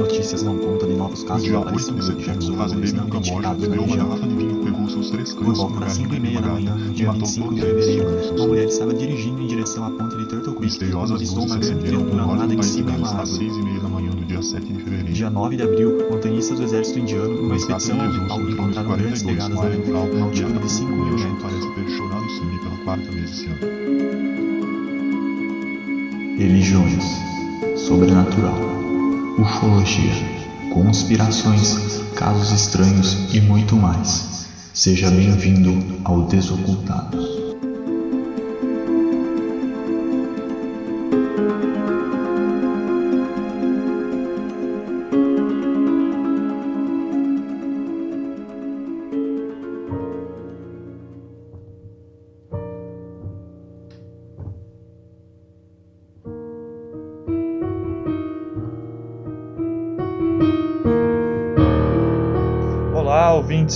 Notícias dão conta de novos casos de 8 de aparecimento de setembro, o voadores fazendeiro não em Camboja na bebeu uma garrafa de vinho, pegou seus três Por cães volta no das galinho 5 e de meia da manhã, no dia matou 25 de fevereiro, uma mulher estava dirigindo em direção à ponte de Turtle Creek quando avistou uma grande no criatura armada país cima de uma às árvore. 6 meia da manhã do dia 7 de fevereiro. Dia 9 de abril, montanhistas do exército indiano, numa No expedição de Jesus, ambiental, o quilômetro encontraram grandes 42 pegadas na rural uma altitude colombiana, de 5 mil metros. parece ter chorado sangue pela quarta vez esse ano. Religiões, sobrenatural, ufologia, conspirações, casos estranhos e muito mais. Seja bem-vindo ao Desocultados.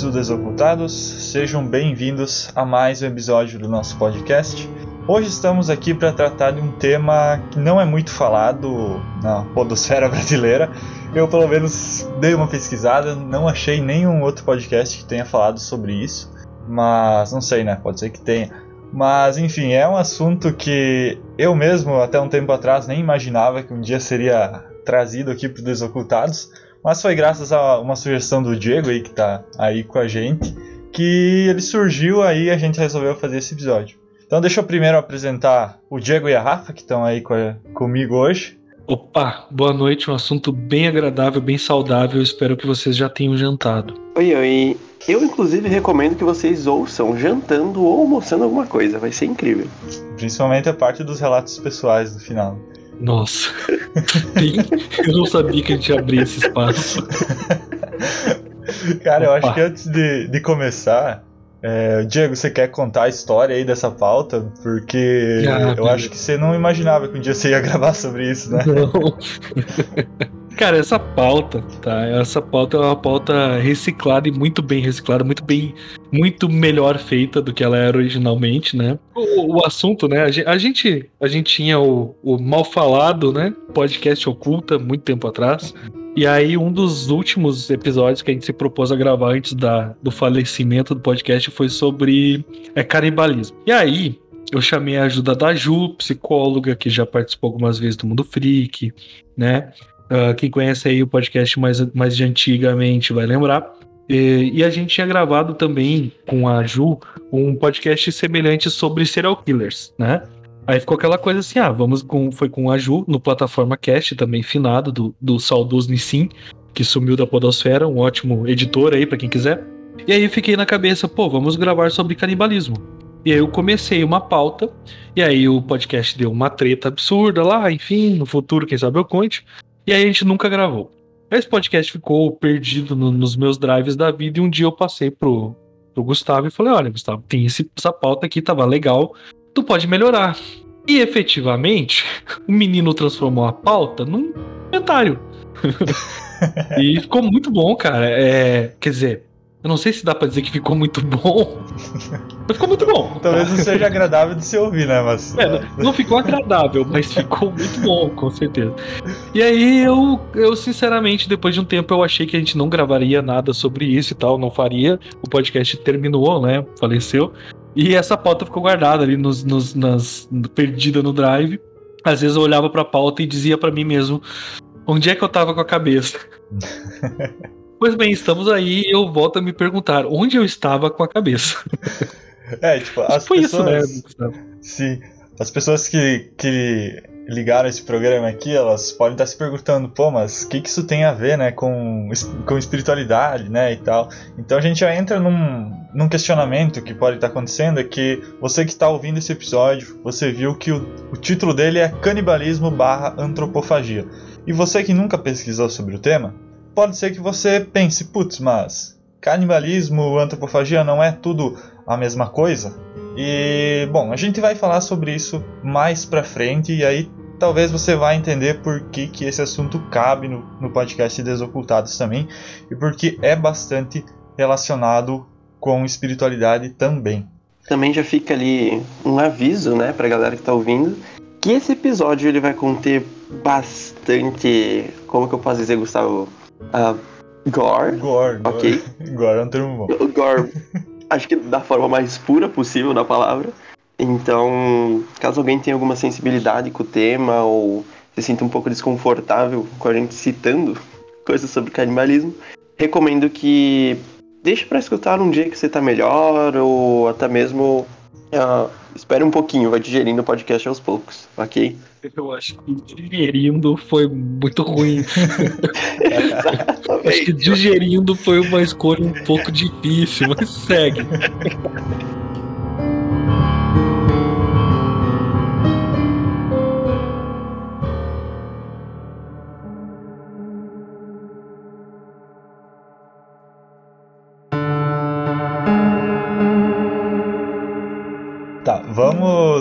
Do Desocultados, sejam bem-vindos a mais um episódio do nosso podcast. Hoje estamos aqui para tratar de um tema que não é muito falado na podosfera brasileira. Eu, pelo menos, dei uma pesquisada, não achei nenhum outro podcast que tenha falado sobre isso, mas não sei, né? Pode ser que tenha. Mas, enfim, é um assunto que eu mesmo, até um tempo atrás, nem imaginava que um dia seria trazido aqui para Desocultados. Mas foi graças a uma sugestão do Diego aí que tá aí com a gente que ele surgiu aí e a gente resolveu fazer esse episódio. Então deixa eu primeiro apresentar o Diego e a Rafa que estão aí com a- comigo hoje. Opa, boa noite, um assunto bem agradável, bem saudável. Espero que vocês já tenham jantado. Oi, oi. Eu, inclusive, recomendo que vocês ouçam jantando ou almoçando alguma coisa. Vai ser incrível. Principalmente a parte dos relatos pessoais no final. Nossa, Bem, eu não sabia que a gente ia abrir esse espaço. Cara, eu Opa. acho que antes de, de começar, é, Diego, você quer contar a história aí dessa pauta? Porque Ah, eu beleza. acho que você não imaginava que um dia você ia gravar sobre isso, né? Não. Cara, essa pauta, tá? Essa pauta é uma pauta reciclada e muito bem reciclada, muito bem, muito melhor feita do que ela era originalmente, né? O, o assunto, né? A gen- a gente, a gente tinha o, o mal falado, né? Podcast oculta muito tempo atrás. E aí, um dos últimos episódios que a gente se propôs a gravar antes da, do falecimento do podcast foi sobre é, canibalismo. E aí, eu chamei a ajuda da Ju, psicóloga, que já participou algumas vezes do Mundo Freak, né? Ah, quem conhece aí o podcast mais, mais de antigamente vai lembrar. E, e a gente tinha gravado também com a Ju um podcast semelhante sobre serial killers, né? Aí ficou aquela coisa assim, ah, vamos com. Foi com a Ju no plataforma Cast, também finado, do, do saudoso Nissin, que sumiu da Podosfera, um ótimo editor aí pra quem quiser. E aí eu fiquei na cabeça, pô, vamos gravar sobre canibalismo. E aí eu comecei uma pauta, e aí o podcast deu uma treta absurda lá, enfim, no futuro, quem sabe eu conte. E aí a gente nunca gravou. Esse podcast ficou perdido no- nos meus drives da vida, e um dia eu passei pro, pro Gustavo e falei: olha, Gustavo, tem esse- essa pauta aqui, tava legal, tu pode melhorar. E efetivamente, o menino transformou a pauta num comentário. e ficou muito bom, cara. É, quer dizer, eu não sei se dá pra dizer que ficou muito bom, mas ficou muito bom. Talvez não seja agradável de se ouvir, né? Mas. É, não, não ficou agradável, mas ficou muito bom, com certeza. E aí eu, eu, sinceramente, depois de um tempo, eu achei que a gente não gravaria nada sobre isso e tal, não faria. O podcast terminou, né? Faleceu. E essa pauta ficou guardada ali nos, nos, nas, perdida no drive. Às vezes eu olhava pra pauta e dizia pra mim mesmo onde é que eu tava com a cabeça. pois bem, estamos aí e eu volto a me perguntar onde eu estava com a cabeça. É, tipo, as Foi pessoas. isso? Sim. As pessoas que, que ligaram esse programa aqui, elas podem estar se perguntando, pô, mas o que, que isso tem a ver, né, com, com espiritualidade, né, e tal. Então a gente já entra num, num questionamento que pode estar acontecendo, é que você que está ouvindo esse episódio, você viu que o, o título dele é Canibalismo barra Antropofagia. E você que nunca pesquisou sobre o tema, pode ser que você pense, putz, mas canibalismo, antropofagia não é tudo a mesma coisa? E, bom, a gente vai falar sobre isso mais pra frente e aí talvez você vá entender por que, que esse assunto cabe no, no podcast Desocultados também e porque é bastante relacionado com espiritualidade também. Também já fica ali um aviso, né, pra galera que tá ouvindo, que esse episódio ele vai conter bastante. Como que eu posso dizer, Gustavo? Ah, gore. Gore, gore. Ok. Gore é um termo bom. Gore, acho que da forma mais pura possível na palavra. Então, caso alguém tenha alguma sensibilidade com o tema ou se sinta um pouco desconfortável com a gente citando coisas sobre canibalismo, recomendo que deixe para escutar um dia que você tá melhor ou até mesmo ah, espere um pouquinho, vai digerindo o podcast aos poucos, ok? Eu acho que digerindo foi muito ruim. Acho que digerindo foi uma escolha um pouco difícil, mas segue.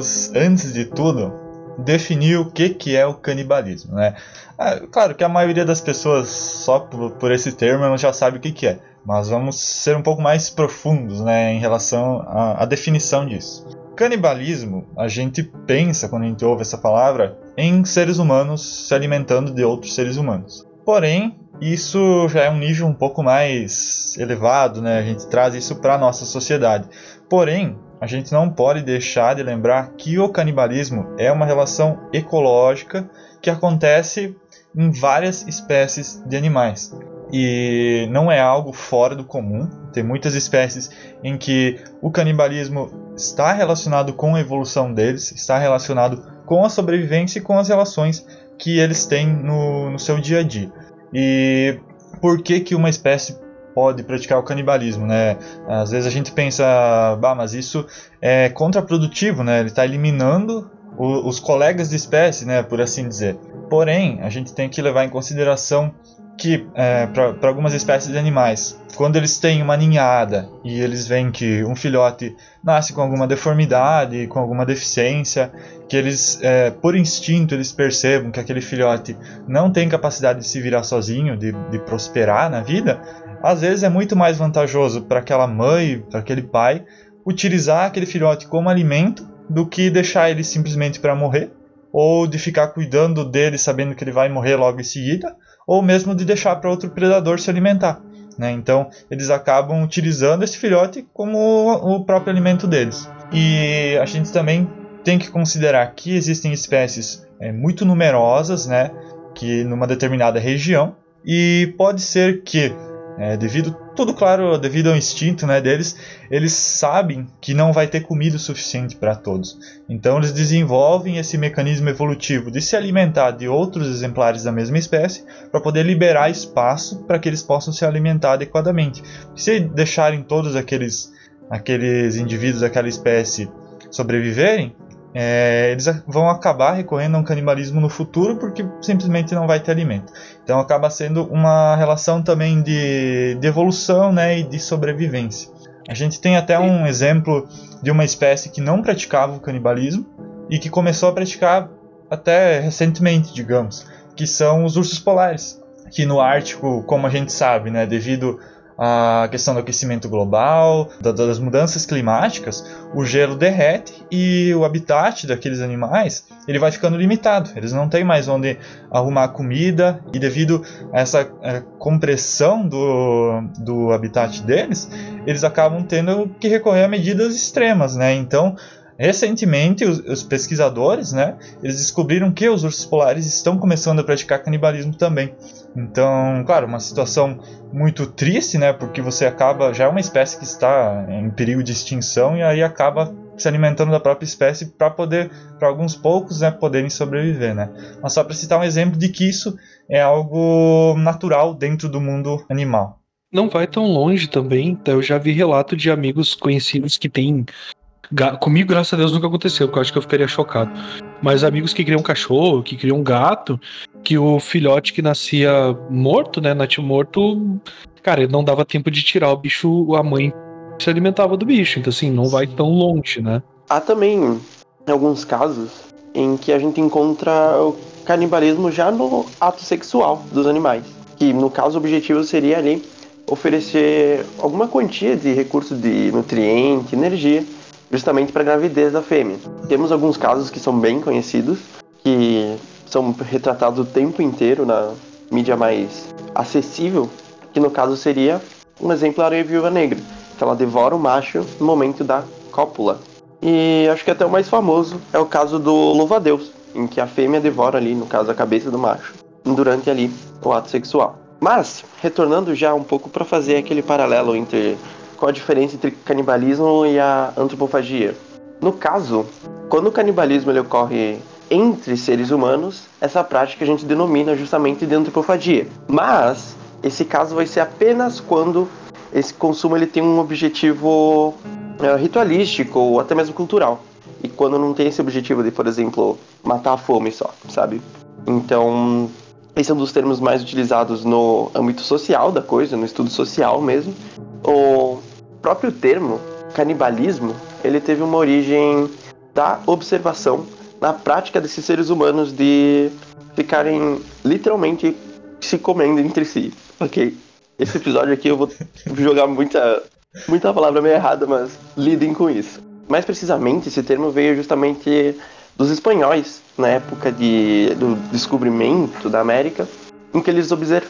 Vamos, antes de tudo, definir o que, que é o canibalismo, né? Ah, claro que a maioria das pessoas, só por, por esse termo, já sabe o que, que é. Mas vamos ser um pouco mais profundos né, em relação à, à definição disso. Canibalismo, a gente pensa, quando a gente ouve essa palavra, em seres humanos se alimentando de outros seres humanos. Porém, isso já é um nível um pouco mais elevado, né? A gente traz isso para a nossa sociedade. Porém, a gente não pode deixar de lembrar que o canibalismo é uma relação ecológica que acontece em várias espécies de animais. E não é algo fora do comum. Tem muitas espécies em que o canibalismo está relacionado com a evolução deles, está relacionado com a sobrevivência e com as relações que eles têm no, no seu dia a dia. E por que, que uma espécie pode praticar o canibalismo, né? Às vezes a gente pensa, bah, mas isso é contraprodutivo, né? Ele está eliminando o, os colegas de espécie, né? Por assim dizer. Porém, a gente tem que levar em consideração que é, para algumas espécies de animais, quando eles têm uma ninhada e eles veem que um filhote nasce com alguma deformidade, com alguma deficiência, que eles, é, por instinto, eles percebam que aquele filhote não tem capacidade de se virar sozinho, de, de prosperar na vida, às vezes é muito mais vantajoso para aquela mãe, para aquele pai, utilizar aquele filhote como alimento do que deixar ele simplesmente para morrer, ou de ficar cuidando dele sabendo que ele vai morrer logo em seguida, ou mesmo de deixar para outro predador se alimentar. Né? Então eles acabam utilizando esse filhote como o próprio alimento deles. E a gente também tem que considerar que existem espécies é, muito numerosas, né, que numa determinada região, e pode ser que é, devido tudo claro devido ao instinto né, deles eles sabem que não vai ter comida o suficiente para todos então eles desenvolvem esse mecanismo evolutivo de se alimentar de outros exemplares da mesma espécie para poder liberar espaço para que eles possam se alimentar adequadamente se deixarem todos aqueles aqueles indivíduos daquela espécie sobreviverem é, eles vão acabar recorrendo a um canibalismo no futuro porque simplesmente não vai ter alimento. Então acaba sendo uma relação também de, de evolução né, e de sobrevivência. A gente tem até um exemplo de uma espécie que não praticava o canibalismo e que começou a praticar até recentemente, digamos, que são os ursos polares. Que no Ártico, como a gente sabe, né, devido a questão do aquecimento global, das mudanças climáticas, o gelo derrete e o habitat daqueles animais ele vai ficando limitado. Eles não têm mais onde arrumar comida e devido a essa é, compressão do, do habitat deles, eles acabam tendo que recorrer a medidas extremas, né? Então Recentemente, os, os, pesquisadores, né, eles descobriram que os ursos polares estão começando a praticar canibalismo também. Então, claro, uma situação muito triste, né, porque você acaba já é uma espécie que está em perigo de extinção e aí acaba se alimentando da própria espécie para poder, para alguns poucos, né, poderem sobreviver, né. Mas só para citar um exemplo de que isso é algo natural dentro do mundo animal. Não vai tão longe também. Então, eu já vi relato de amigos conhecidos que têm Comigo, graças a Deus, nunca aconteceu, porque eu acho que eu ficaria chocado. Mas amigos que criam um cachorro, que criam um gato, que o filhote que nascia morto, né? Nativo morto, cara, ele não dava tempo de tirar o bicho, a mãe se alimentava do bicho. Então, assim, não vai tão longe, né? Há também alguns casos em que a gente encontra o canibalismo já no ato sexual dos animais. Que no caso o objetivo seria ali oferecer alguma quantia de recurso de nutriente, energia justamente para a gravidez da fêmea. Temos alguns casos que são bem conhecidos, que são retratados o tempo inteiro na mídia mais acessível, que no caso seria um exemplo a viúva negra, que ela devora o macho no momento da cópula. E acho que até o mais famoso é o caso do louva-a-Deus, em que a fêmea devora ali, no caso, a cabeça do macho, durante ali o ato sexual. Mas, retornando já um pouco para fazer aquele paralelo entre qual a diferença entre canibalismo e a antropofagia. No caso, quando o canibalismo ele ocorre entre seres humanos, essa prática a gente denomina justamente de antropofagia. Mas esse caso vai ser apenas quando esse consumo ele tem um objetivo é, ritualístico ou até mesmo cultural. E quando não tem esse objetivo de, por exemplo, matar a fome só, sabe? Então, esse é um dos termos mais utilizados no âmbito social da coisa, no estudo social mesmo. O próprio termo canibalismo, ele teve uma origem da observação na prática desses seres humanos de ficarem literalmente se comendo entre si, ok? Esse episódio aqui eu vou jogar muita, muita palavra meio errada, mas lidem com isso. Mais precisamente, esse termo veio justamente dos espanhóis, na época de, do descobrimento da América, em que eles, observ,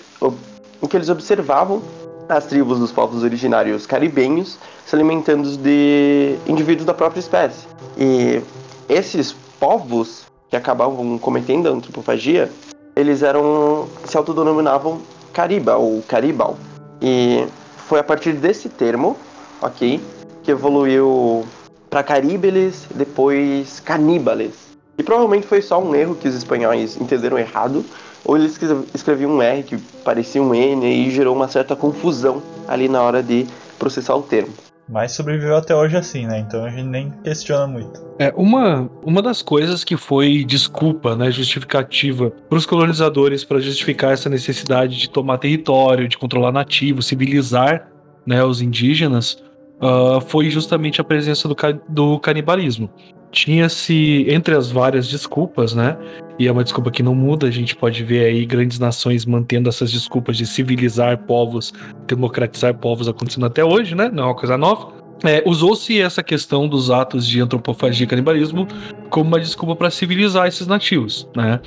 em que eles observavam as tribos dos povos originários caribenhos se alimentando de indivíduos da própria espécie. E esses povos que acabavam cometendo a antropofagia, eles eram se autodenominavam cariba ou caribal. E foi a partir desse termo, ok, que evoluiu para caríbeles, depois caníbales. E provavelmente foi só um erro que os espanhóis entenderam errado, ou eles escreviam um R que parecia um N e gerou uma certa confusão ali na hora de processar o termo. Mas sobreviveu até hoje assim, né? Então a gente nem questiona muito. É, uma, uma das coisas que foi desculpa, né, justificativa para os colonizadores para justificar essa necessidade de tomar território, de controlar nativos, civilizar né, os indígenas, uh, foi justamente a presença do, do canibalismo. Tinha-se, entre as várias desculpas, né? E é uma desculpa que não muda, a gente pode ver aí grandes nações mantendo essas desculpas de civilizar povos, democratizar povos acontecendo até hoje, né? Não é uma coisa nova. É, Usou-se essa questão dos atos de antropofagia e canibalismo como uma desculpa para civilizar esses nativos, né?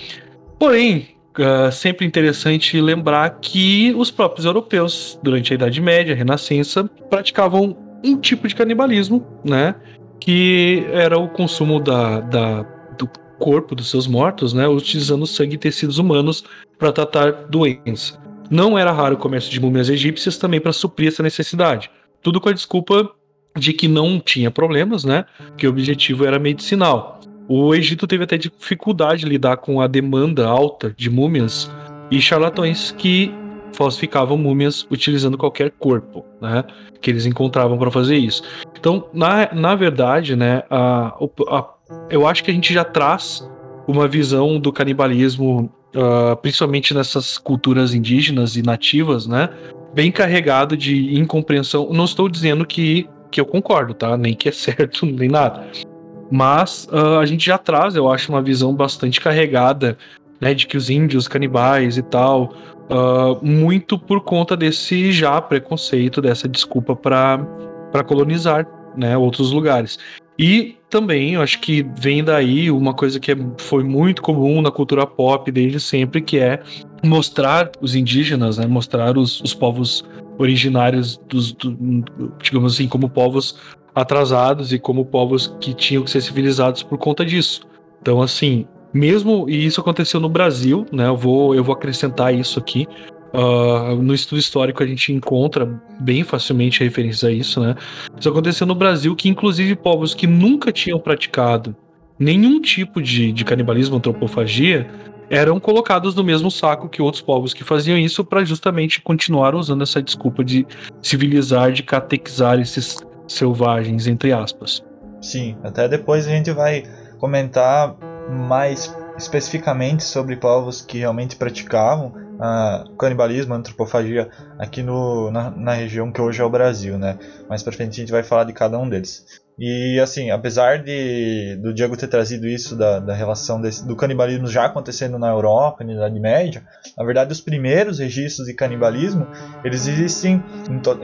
Porém, uh, sempre interessante lembrar que os próprios europeus, durante a Idade Média, a Renascença, praticavam um tipo de canibalismo, né? que era o consumo da, da, do corpo dos seus mortos, né, utilizando sangue e tecidos humanos para tratar doença. Não era raro o comércio de múmias egípcias também para suprir essa necessidade. Tudo com a desculpa de que não tinha problemas, né? Que o objetivo era medicinal. O Egito teve até dificuldade de lidar com a demanda alta de múmias e charlatões que falsificavam múmias utilizando qualquer corpo, né? Que eles encontravam para fazer isso. Então, na, na verdade, né, a, a, eu acho que a gente já traz uma visão do canibalismo, uh, principalmente nessas culturas indígenas e nativas, né? Bem carregado de incompreensão. Não estou dizendo que, que eu concordo, tá? Nem que é certo, nem nada. Mas uh, a gente já traz, eu acho, uma visão bastante carregada né, de que os índios canibais e tal, uh, muito por conta desse já preconceito, dessa desculpa para colonizar né, outros lugares. E também, eu acho que vem daí uma coisa que é, foi muito comum na cultura pop desde sempre, que é mostrar os indígenas, né, mostrar os, os povos originários, dos, do, digamos assim, como povos atrasados e como povos que tinham que ser civilizados por conta disso. Então, assim, mesmo, e isso aconteceu no Brasil, né? Eu vou, eu vou acrescentar isso aqui. Uh, no estudo histórico a gente encontra bem facilmente referências a isso, né? Isso aconteceu no Brasil, que inclusive povos que nunca tinham praticado nenhum tipo de, de canibalismo, antropofagia, eram colocados no mesmo saco que outros povos que faziam isso para justamente continuar usando essa desculpa de civilizar, de catequizar esses selvagens, entre aspas. Sim, até depois a gente vai comentar mais especificamente sobre povos que realmente praticavam uh, canibalismo, antropofagia aqui no, na, na, região que hoje é o Brasil, né? Mais para frente a gente vai falar de cada um deles. E assim, apesar de do Diego ter trazido isso da, da relação desse, do canibalismo já acontecendo na Europa, na Idade Média, na verdade os primeiros registros de canibalismo eles existem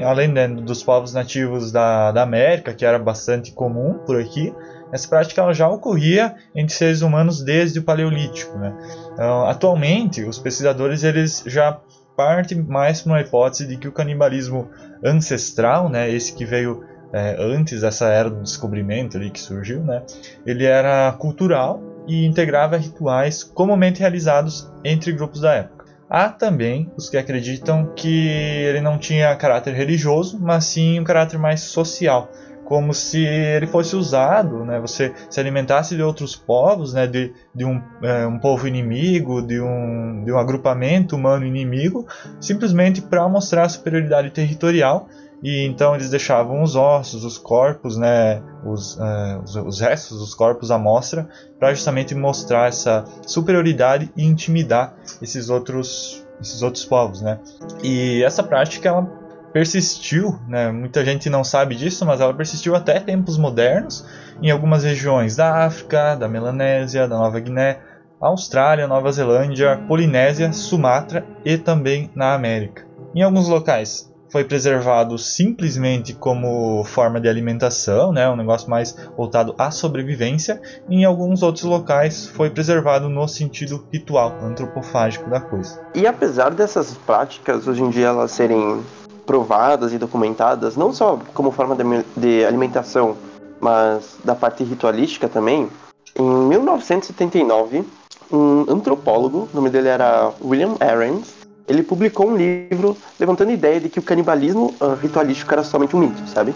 além né, dos povos nativos da, da América, que era bastante comum por aqui, essa prática já ocorria entre seres humanos desde o Paleolítico. Né? Então, atualmente, os pesquisadores eles já partem mais para uma hipótese de que o canibalismo ancestral, né, esse que veio é, antes dessa era do descobrimento ali que surgiu, né, ele era cultural e integrava rituais comumente realizados entre grupos da época. Há também os que acreditam que ele não tinha caráter religioso, mas sim um caráter mais social, como se ele fosse usado, né? Você se alimentasse de outros povos, né? De, de um, é, um povo inimigo, de um, de um agrupamento humano inimigo, simplesmente para mostrar superioridade territorial. E então eles deixavam os ossos, os corpos, né? Os, é, os, os restos dos corpos à mostra, para justamente mostrar essa superioridade e intimidar esses outros esses outros povos, né? E essa prática ela persistiu, né? muita gente não sabe disso, mas ela persistiu até tempos modernos em algumas regiões da África, da Melanésia, da Nova Guiné, Austrália, Nova Zelândia, Polinésia, Sumatra e também na América. Em alguns locais foi preservado simplesmente como forma de alimentação, né, um negócio mais voltado à sobrevivência, em alguns outros locais foi preservado no sentido ritual, antropofágico da coisa. E apesar dessas práticas hoje em dia elas serem provadas e documentadas, não só como forma de, alimentação, mas da parte ritualística também, em 1979, um antropólogo, o nome dele era William Ahrens, ele publicou um livro levantando a ideia de que o canibalismo uh, ritualístico era somente um mito, sabe?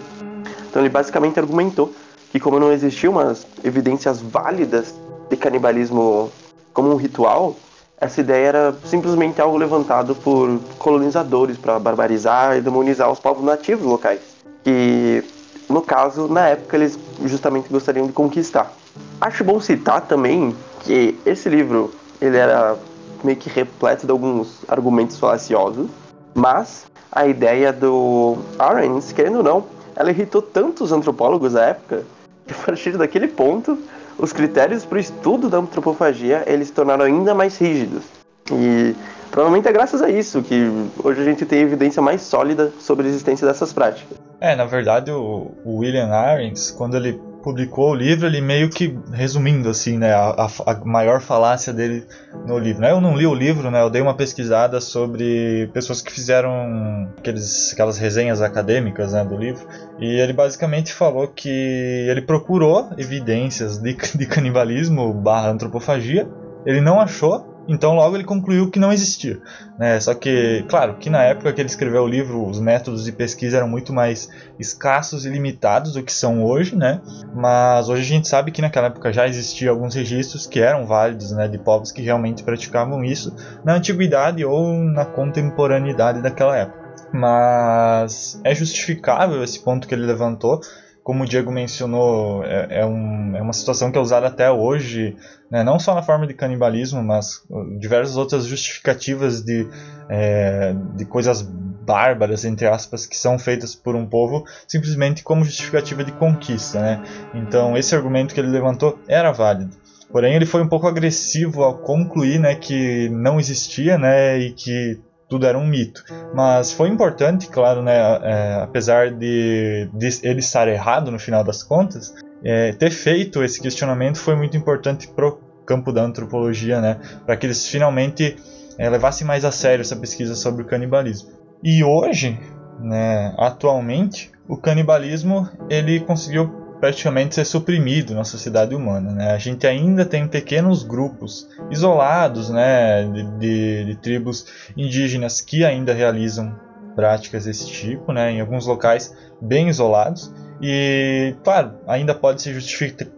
Então ele basicamente argumentou que como não existiam umas evidências válidas de canibalismo como um ritual, essa ideia era simplesmente algo levantado por colonizadores para barbarizar e demonizar os povos nativos locais, que no caso, na época, eles justamente gostariam de conquistar. Acho bom citar também que esse livro ele era meio que repleto de alguns argumentos falaciosos, mas a ideia do Arends, querendo ou não, ela irritou tantos antropólogos da época que a partir daquele ponto os critérios para o estudo da antropofagia eles se tornaram ainda mais rígidos. E provavelmente é graças a isso que hoje a gente tem evidência mais sólida sobre a existência dessas práticas. É, na verdade, o, William Arens, quando ele publicou o livro, ele meio que resumindo assim, né, a, a, maior falácia dele no livro. Né? Eu não li o livro, né, eu dei uma pesquisada sobre pessoas que fizeram aqueles, aquelas resenhas acadêmicas né, do livro, e ele basicamente falou que ele procurou evidências de, de canibalismo barra antropofagia, ele não achou, então logo ele concluiu que não existia. Né? Só que, claro, que na época que ele escreveu o livro, os métodos de pesquisa eram muito mais escassos e limitados do que são hoje, né? Mas hoje a gente sabe que naquela época já existiam alguns registros que eram válidos, né, de povos que realmente praticavam isso na antiguidade ou na contemporaneidade daquela época. Mas é justificável esse ponto que ele levantou como o Diego mencionou, é, é, um, é uma situação que é usada até hoje, né, não só na forma de canibalismo, mas diversas outras justificativas de, é, de coisas bárbaras, entre aspas, que são feitas por um povo simplesmente como justificativa de conquista. Né? Então, esse argumento que ele levantou era válido. Porém, ele foi um pouco agressivo ao concluir né, que não existia né, e que tudo era um mito. Mas foi importante, claro, né, é, apesar de, de, ele estar errado no final das contas, é, ter feito esse questionamento foi muito importante para o campo da antropologia, né, para que eles finalmente é, levassem mais a sério essa pesquisa sobre o canibalismo. E hoje, né, atualmente, o canibalismo ele conseguiu praticamente ser suprimido na sociedade humana. Né? A gente ainda tem pequenos grupos isolados né, de, de, de tribos indígenas que ainda realizam práticas desse tipo, né, em alguns locais bem isolados. E, claro, ainda pode ser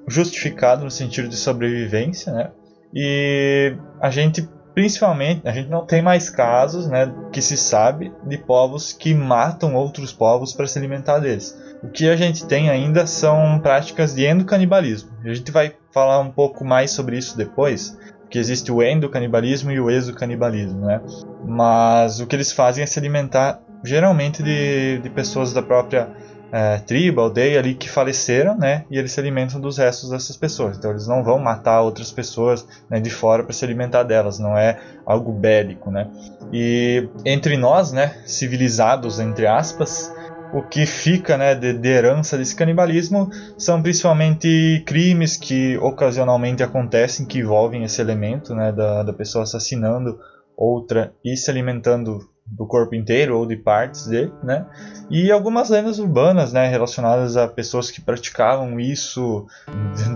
justificado no sentido de sobrevivência, né? E a gente Principalmente, a gente não tem mais casos, né, que se sabe, de povos que matam outros povos para se alimentar deles. O que a gente tem ainda são práticas de endocanibalismo. A gente vai falar um pouco mais sobre isso depois, que existe o endocanibalismo e o exocanibalismo, né? Mas o que eles fazem é se alimentar geralmente de, de pessoas da própria é, tribo, aldeia ali que faleceram, né? E eles se alimentam dos restos dessas pessoas. Então eles não vão matar outras pessoas né, de fora para se alimentar delas. Não é algo bélico, né? E entre nós, né, civilizados entre aspas, o que fica né, de, de, herança desse canibalismo são principalmente crimes que ocasionalmente acontecem que envolvem esse elemento né, da, da pessoa assassinando outra e se alimentando do corpo inteiro ou de partes dele, né? E algumas lendas urbanas, né, relacionadas a pessoas que praticavam isso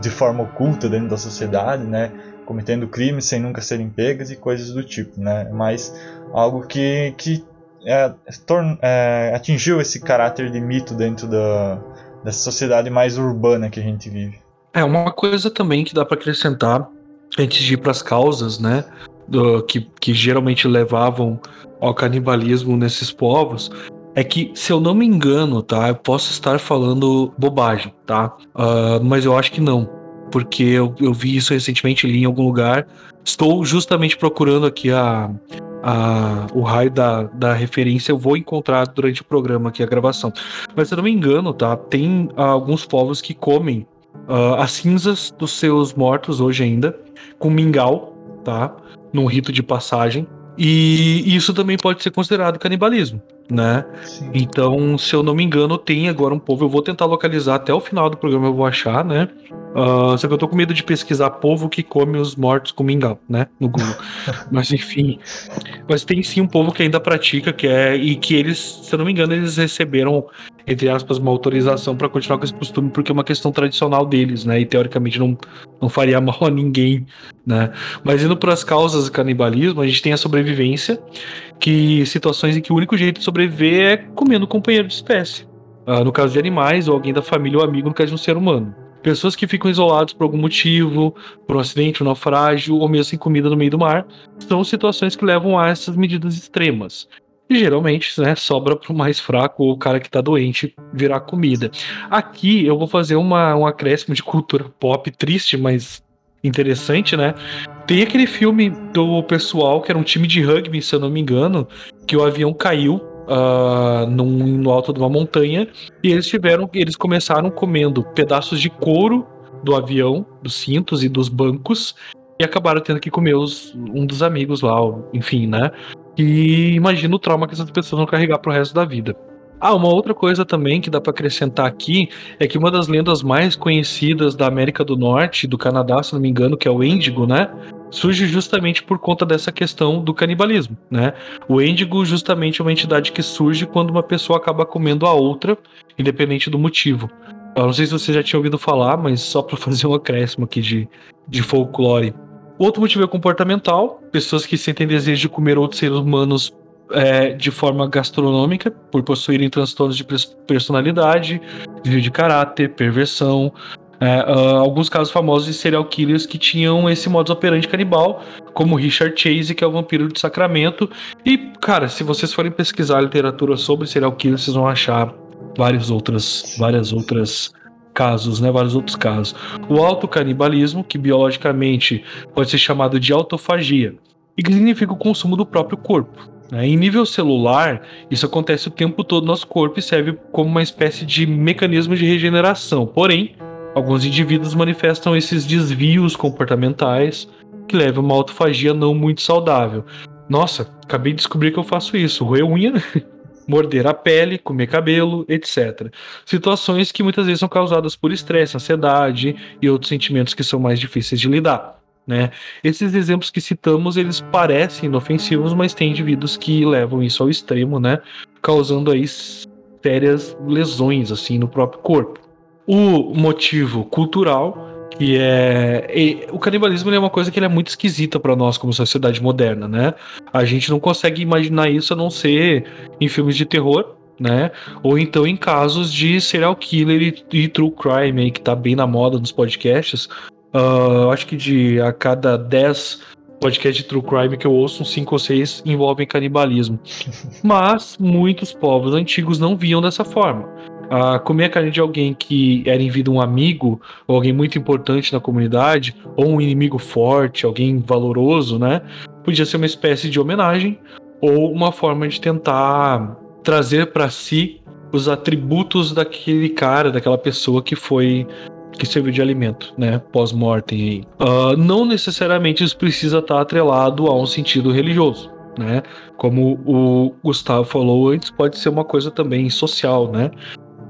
de forma oculta dentro da sociedade, né, cometendo crimes sem nunca serem pegas e coisas do tipo, né? Mas algo que, que é, é, atingiu esse caráter de mito dentro da, dessa sociedade mais urbana que a gente vive. É, uma coisa também que dá para acrescentar antes de ir para as causas, né, do, que, que geralmente levavam ao canibalismo nesses povos, é que, se eu não me engano, tá, eu posso estar falando bobagem, tá, uh, mas eu acho que não, porque eu, eu vi isso recentemente, li em algum lugar, estou justamente procurando aqui a, a, o raio da, da referência eu vou encontrar durante o programa aqui, a gravação. Mas se eu não me engano, tá? Tem uh, alguns povos que comem uh, as cinzas dos seus mortos hoje ainda, com mingau, tá? Num rito de passagem. E isso também pode ser considerado canibalismo, né? Sim. Então, se eu não me engano, tem agora um povo. Eu vou tentar localizar até o final do programa, eu vou achar, né? Uh, só que eu tô com medo de pesquisar povo que come os mortos com mingau, né? No Google. mas enfim. Mas tem sim um povo que ainda pratica, que é. E que eles, se eu não me engano, eles receberam, entre aspas, uma autorização para continuar com esse costume, porque é uma questão tradicional deles, né? E teoricamente não, não faria mal a ninguém, né? Mas indo para as causas do canibalismo, a gente tem a sobrevivência, que situações em que o único jeito de sobreviver é comendo companheiro de espécie. Uh, no caso de animais, ou alguém da família ou amigo, no caso de um ser humano. Pessoas que ficam isoladas por algum motivo, por um acidente, um naufrágio, ou mesmo sem comida no meio do mar, são situações que levam a essas medidas extremas. E geralmente, né, sobra para o mais fraco ou o cara que está doente virar comida. Aqui eu vou fazer uma, um acréscimo de cultura pop triste, mas interessante, né? Tem aquele filme do pessoal que era um time de rugby, se eu não me engano, que o avião caiu uh, num, no alto de uma montanha e eles tiveram, eles começaram comendo pedaços de couro do avião, dos cintos e dos bancos e acabaram tendo que comer os, um dos amigos lá, enfim, né? E imagina o trauma que essas pessoas vão carregar pro resto da vida. Ah, uma outra coisa também que dá para acrescentar aqui é que uma das lendas mais conhecidas da América do Norte, do Canadá, se não me engano, que é o Índigo, né? Surge justamente por conta dessa questão do canibalismo, né? O Índigo justamente é uma entidade que surge quando uma pessoa acaba comendo a outra, independente do motivo. Eu não sei se você já tinha ouvido falar, mas só para fazer um acréscimo aqui de, de folclore. Outro motivo é comportamental, pessoas que sentem desejo de comer outros seres humanos é, de forma gastronômica, por possuírem transtornos de personalidade, desvio de caráter, perversão. É, uh, alguns casos famosos de serial killers que tinham esse modus operandi canibal, como Richard Chase, que é o vampiro de Sacramento. E, cara, se vocês forem pesquisar literatura sobre serial killers, vocês vão achar várias outras, várias outras casos, né, vários outros casos. O autocanibalismo, que biologicamente pode ser chamado de autofagia, e que significa o consumo do próprio corpo. Né? Em nível celular, isso acontece o tempo todo no nosso corpo e serve como uma espécie de mecanismo de regeneração. Porém, alguns indivíduos manifestam esses desvios comportamentais que levam a uma autofagia não muito saudável. Nossa, acabei de descobrir que eu faço isso: roer unha, morder a pele, comer cabelo, etc. Situações que muitas vezes são causadas por estresse, ansiedade e outros sentimentos que são mais difíceis de lidar. Né? Esses exemplos que citamos, eles parecem inofensivos, mas tem indivíduos que levam isso ao extremo, né? Causando aí sérias lesões assim no próprio corpo. O motivo cultural, que é e, o canibalismo é uma coisa que é muito esquisita para nós como sociedade moderna, né? A gente não consegue imaginar isso a não ser em filmes de terror, né? Ou então em casos de serial killer e, e true crime aí, que tá bem na moda nos podcasts, Uh, acho que de a cada 10 podcasts de true crime que eu ouço, uns 5 ou 6 envolvem canibalismo. Mas muitos povos antigos não viam dessa forma. Comer a carne de alguém que era em vida um amigo, ou alguém muito importante na comunidade, ou um inimigo forte, alguém valoroso, né? Podia ser uma espécie de homenagem, ou uma forma de tentar trazer para si os atributos daquele cara, daquela pessoa que foi que serviu de alimento, né, pós-mortem. Uh, não necessariamente isso precisa estar atrelado a um sentido religioso, né? Como o Gustavo falou antes, pode ser uma coisa também social, né?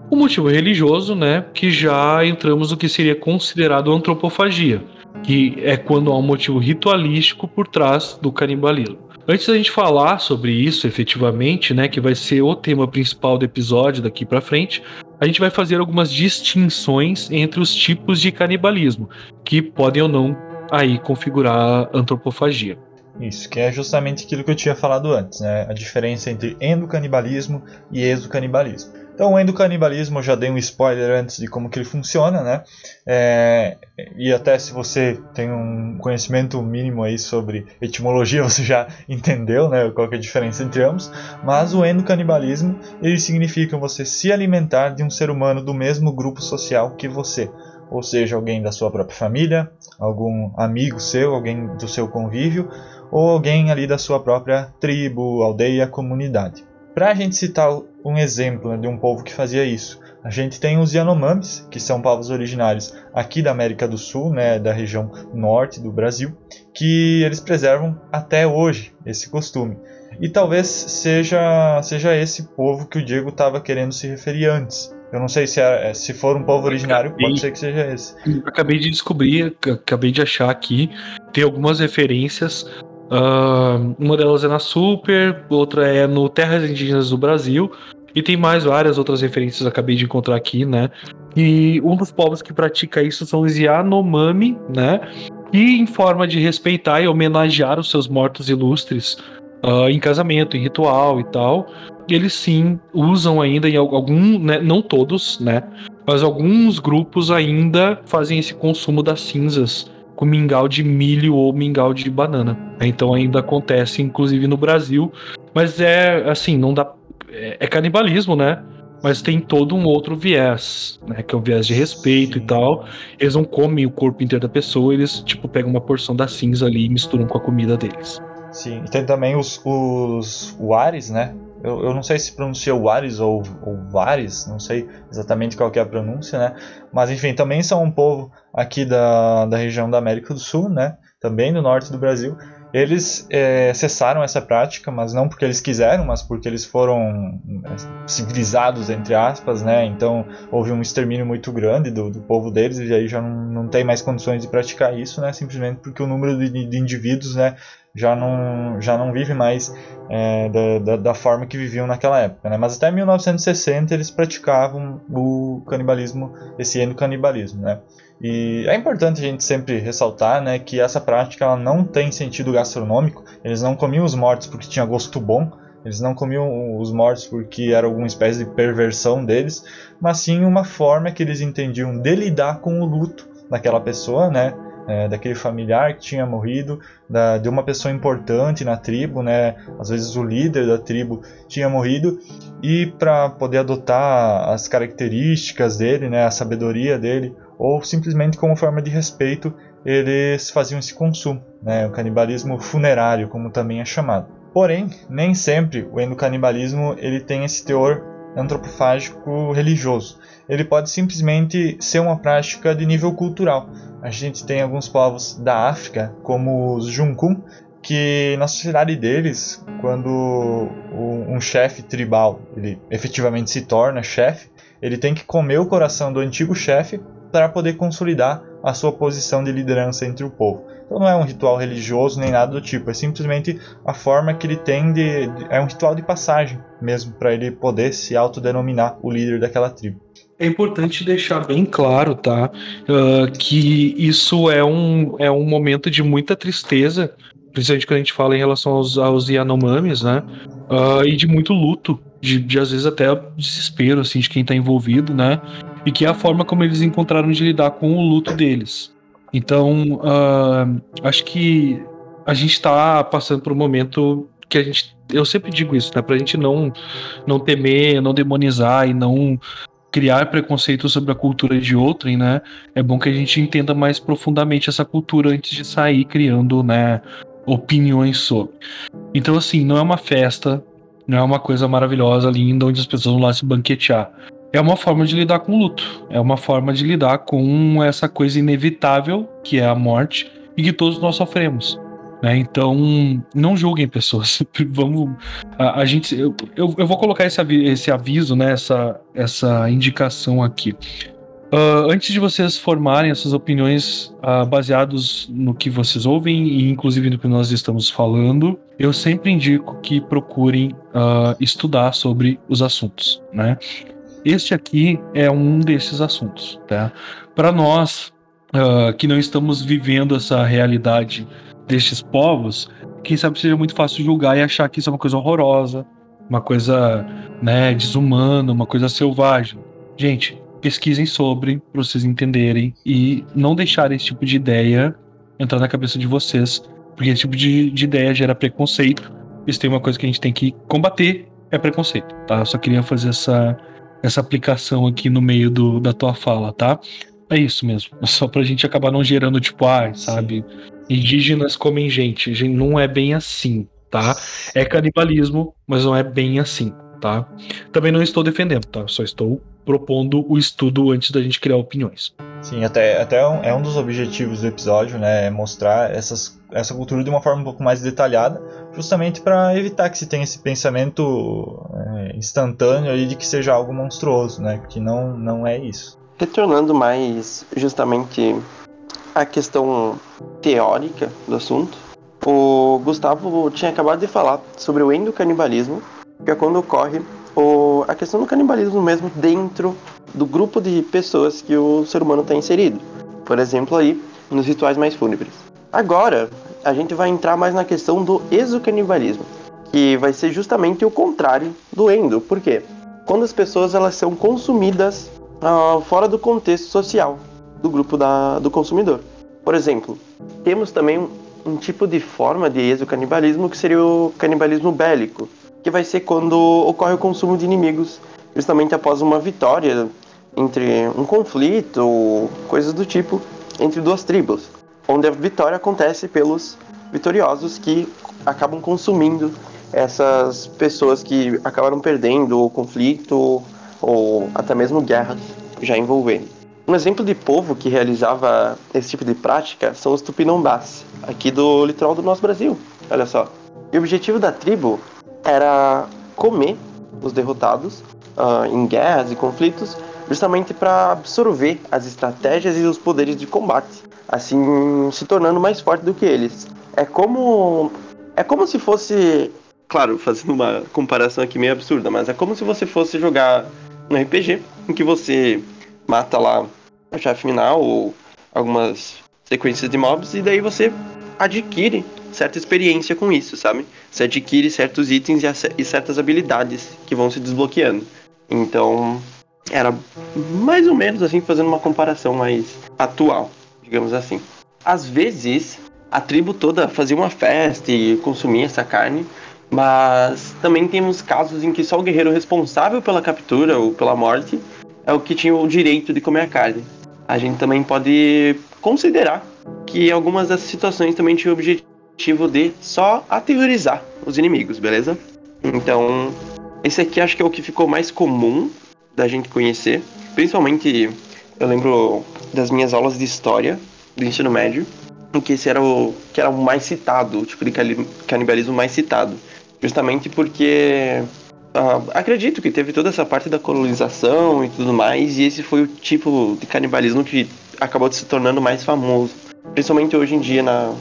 O motivo religioso, né, que já entramos no que seria considerado antropofagia, que é quando há um motivo ritualístico por trás do canibalismo. Antes da gente falar sobre isso efetivamente, né, que vai ser o tema principal do episódio daqui para frente, a gente vai fazer algumas distinções entre os tipos de canibalismo, que podem ou não aí configurar antropofagia. Isso, que é justamente aquilo que eu tinha falado antes, né? A diferença entre endocanibalismo e exocanibalismo. Então, o endocanibalismo eu já dei um spoiler antes de como que ele funciona, né? É, e até se você tem um conhecimento mínimo aí sobre etimologia, você já entendeu, né? Qual é a diferença entre ambos. Mas o endocanibalismo, ele significa você se alimentar de um ser humano do mesmo grupo social que você. Ou seja, alguém da sua própria família, algum amigo seu, alguém do seu convívio, ou alguém ali da sua própria tribo, aldeia, comunidade. Para a gente citar um exemplo né, de um povo que fazia isso, a gente tem os Yanomamis, que são povos originários aqui da América do Sul, né, da região norte do Brasil, que eles preservam até hoje esse costume. E talvez seja, seja esse povo que o Diego estava querendo se referir antes. Eu não sei se, é, se for um povo originário, acabei, pode ser que seja esse. Acabei de descobrir, acabei de achar aqui, tem algumas referências Uh, uma delas é na Super, outra é no Terras Indígenas do Brasil. E tem mais várias outras referências acabei de encontrar aqui, né? E um dos povos que pratica isso são os Yanomami, né? E em forma de respeitar e homenagear os seus mortos ilustres uh, em casamento, em ritual e tal, eles sim usam ainda em algum, né, não todos, né? Mas alguns grupos ainda fazem esse consumo das cinzas com mingau de milho ou mingau de banana. Então ainda acontece, inclusive no Brasil, mas é assim, não dá. É, é canibalismo, né? Mas tem todo um outro viés, né? Que é o viés de respeito Sim. e tal. Eles não comem o corpo inteiro da pessoa, eles, tipo, pegam uma porção da cinza ali e misturam com a comida deles. Sim, e tem também os, os Wares, né? Eu, eu não sei se pronuncia Wares ou, ou Vares, não sei exatamente qual é a pronúncia, né? Mas enfim, também são um povo aqui da, da região da América do Sul, né? Também do norte do Brasil. Eles é, cessaram essa prática, mas não porque eles quiseram, mas porque eles foram é, civilizados, entre aspas, né? Então houve um extermínio muito grande do, do povo deles e aí já não, não tem mais condições de praticar isso, né? Simplesmente porque o número de, de indivíduos, né? já não, já não vive mais é, da, da, da, forma que viviam naquela época. Né? Mas até 1960 eles praticavam o canibalismo, esse endocanibalismo. Né? E é importante a gente sempre ressaltar né, que essa prática ela não tem sentido gastronômico, eles não comiam os mortos porque tinha gosto bom, eles não comiam os mortos porque era alguma espécie de perversão deles, mas sim uma forma que eles entendiam de lidar com o luto daquela pessoa, né? é, daquele familiar que tinha morrido, da, de uma pessoa importante na tribo, né? Às vezes o líder da tribo tinha morrido e para poder adotar as características dele, né? A sabedoria dele, ou simplesmente como forma de respeito, eles faziam esse consumo, né? O canibalismo funerário, como também é chamado. Porém, nem sempre o endocanibalismo ele tem esse teor antropofágico religioso. Ele pode simplesmente ser uma prática de nível cultural. A gente tem alguns povos da África, como os Junkun, que na sociedade deles, quando um chefe tribal ele efetivamente se torna chefe, ele tem que comer o coração do antigo chefe para poder consolidar a sua posição de liderança entre o povo. Então não é um ritual religioso nem nada do tipo, é simplesmente a forma que ele tem de. é um ritual de passagem mesmo, para ele poder se autodenominar o líder daquela tribo. É importante deixar bem claro, tá? Uh, que isso é um, é um momento de muita tristeza, principalmente quando a gente fala em relação aos, aos Yanomamis, né? Uh, e de muito luto, de, de às vezes até desespero, assim, de quem tá envolvido, né? E que é a forma como eles encontraram de lidar com o luto deles. Então, uh, acho que a gente está passando por um momento que a gente, eu sempre digo isso, né, para a gente não não temer, não demonizar e não criar preconceito sobre a cultura de outrem, né? É bom que a gente entenda mais profundamente essa cultura antes de sair criando, né, opiniões sobre. Então, assim, não é uma festa, não é uma coisa maravilhosa, linda, onde as pessoas vão lá se banquetear. É uma forma de lidar com o luto. É uma forma de lidar com essa coisa inevitável, que é a morte, e que todos nós sofremos. Né? Então, não julguem pessoas. Vamos. A, a gente, eu, eu, eu, vou colocar esse, aviso, esse aviso, né? essa, essa indicação aqui. Uh, antes de vocês formarem essas opiniões uh, baseados no que vocês ouvem e inclusive no que nós estamos falando, eu sempre indico que procurem uh, estudar sobre os assuntos, né? Este aqui é um desses assuntos, tá? Para nós que não estamos vivendo essa realidade destes povos, quem sabe seja muito fácil julgar e achar que isso é uma coisa horrorosa, uma coisa, né, desumana, uma coisa selvagem. Gente, pesquisem sobre para vocês entenderem e não deixarem esse tipo de ideia entrar na cabeça de vocês, porque esse tipo de, de ideia gera preconceito. Isso tem uma coisa que a gente tem que combater, é preconceito, tá? Eu só queria fazer essa, essa aplicação aqui no meio do, da tua fala, tá? É isso mesmo. Só pra gente acabar não gerando, tipo, ah, sabe? Indígenas comem gente. Não é bem assim, tá? É canibalismo, mas não é bem assim, tá? Também não estou defendendo, tá? Só estou propondo o estudo antes da gente criar opiniões. Sim, até, até um, é um dos objetivos do episódio, né? É mostrar essas, essa cultura de uma forma um pouco mais detalhada, justamente para evitar que se tenha esse pensamento é, instantâneo ali de que seja algo monstruoso, né? Que não, não é isso. Retornando mais justamente à questão teórica do assunto, o Gustavo tinha acabado de falar sobre o endocanibalismo, que é quando ocorre o, a questão do canibalismo mesmo dentro do grupo de pessoas que o ser humano está inserido. Por exemplo, aí nos rituais mais fúnebres. Agora, a gente vai entrar mais na questão do exocanibalismo, que vai ser justamente o contrário do endo. Por quê? Quando as pessoas elas são consumidas uh, fora do contexto social do grupo da, do consumidor. Por exemplo, temos também um, um tipo de forma de exocanibalismo que seria o canibalismo bélico, que vai ser quando ocorre o consumo de inimigos, justamente após uma vitória entre um conflito ou coisas do tipo entre duas tribos, onde a vitória acontece pelos vitoriosos que acabam consumindo essas pessoas que acabaram perdendo o conflito ou até mesmo guerras já envolvendo. Um exemplo de povo que realizava esse tipo de prática são os tupinambás, aqui do litoral do nosso Brasil. Olha só. E o objetivo da tribo era comer os derrotados uh, em guerras e conflitos, justamente para absorver as estratégias e os poderes de combate, assim se tornando mais forte do que eles. É como é como se fosse, claro, fazendo uma comparação aqui meio absurda, mas é como se você fosse jogar um RPG em que você mata lá o chefe final ou algumas sequências de mobs e daí você adquire certa experiência com isso, sabe? Você adquire certos itens e certas habilidades que vão se desbloqueando. Então, era mais ou menos assim, fazendo uma comparação mais atual, digamos assim. Às vezes, a tribo toda fazia uma festa e consumia essa carne, mas também temos casos em que só o guerreiro responsável pela captura ou pela morte é o que tinha o direito de comer a carne. A gente também pode considerar que algumas dessas situações também tinham o objetivo de só aterrorizar os inimigos, beleza? Então, esse aqui acho que é o que ficou mais comum da gente conhecer. Principalmente, eu lembro das minhas aulas de história do ensino médio, em que esse era o que era o mais citado, o tipo de canibalismo mais citado. Justamente porque uh, acredito que teve toda essa parte da colonização e tudo mais, e esse foi o tipo de canibalismo que acabou se tornando mais famoso. Principalmente hoje em dia na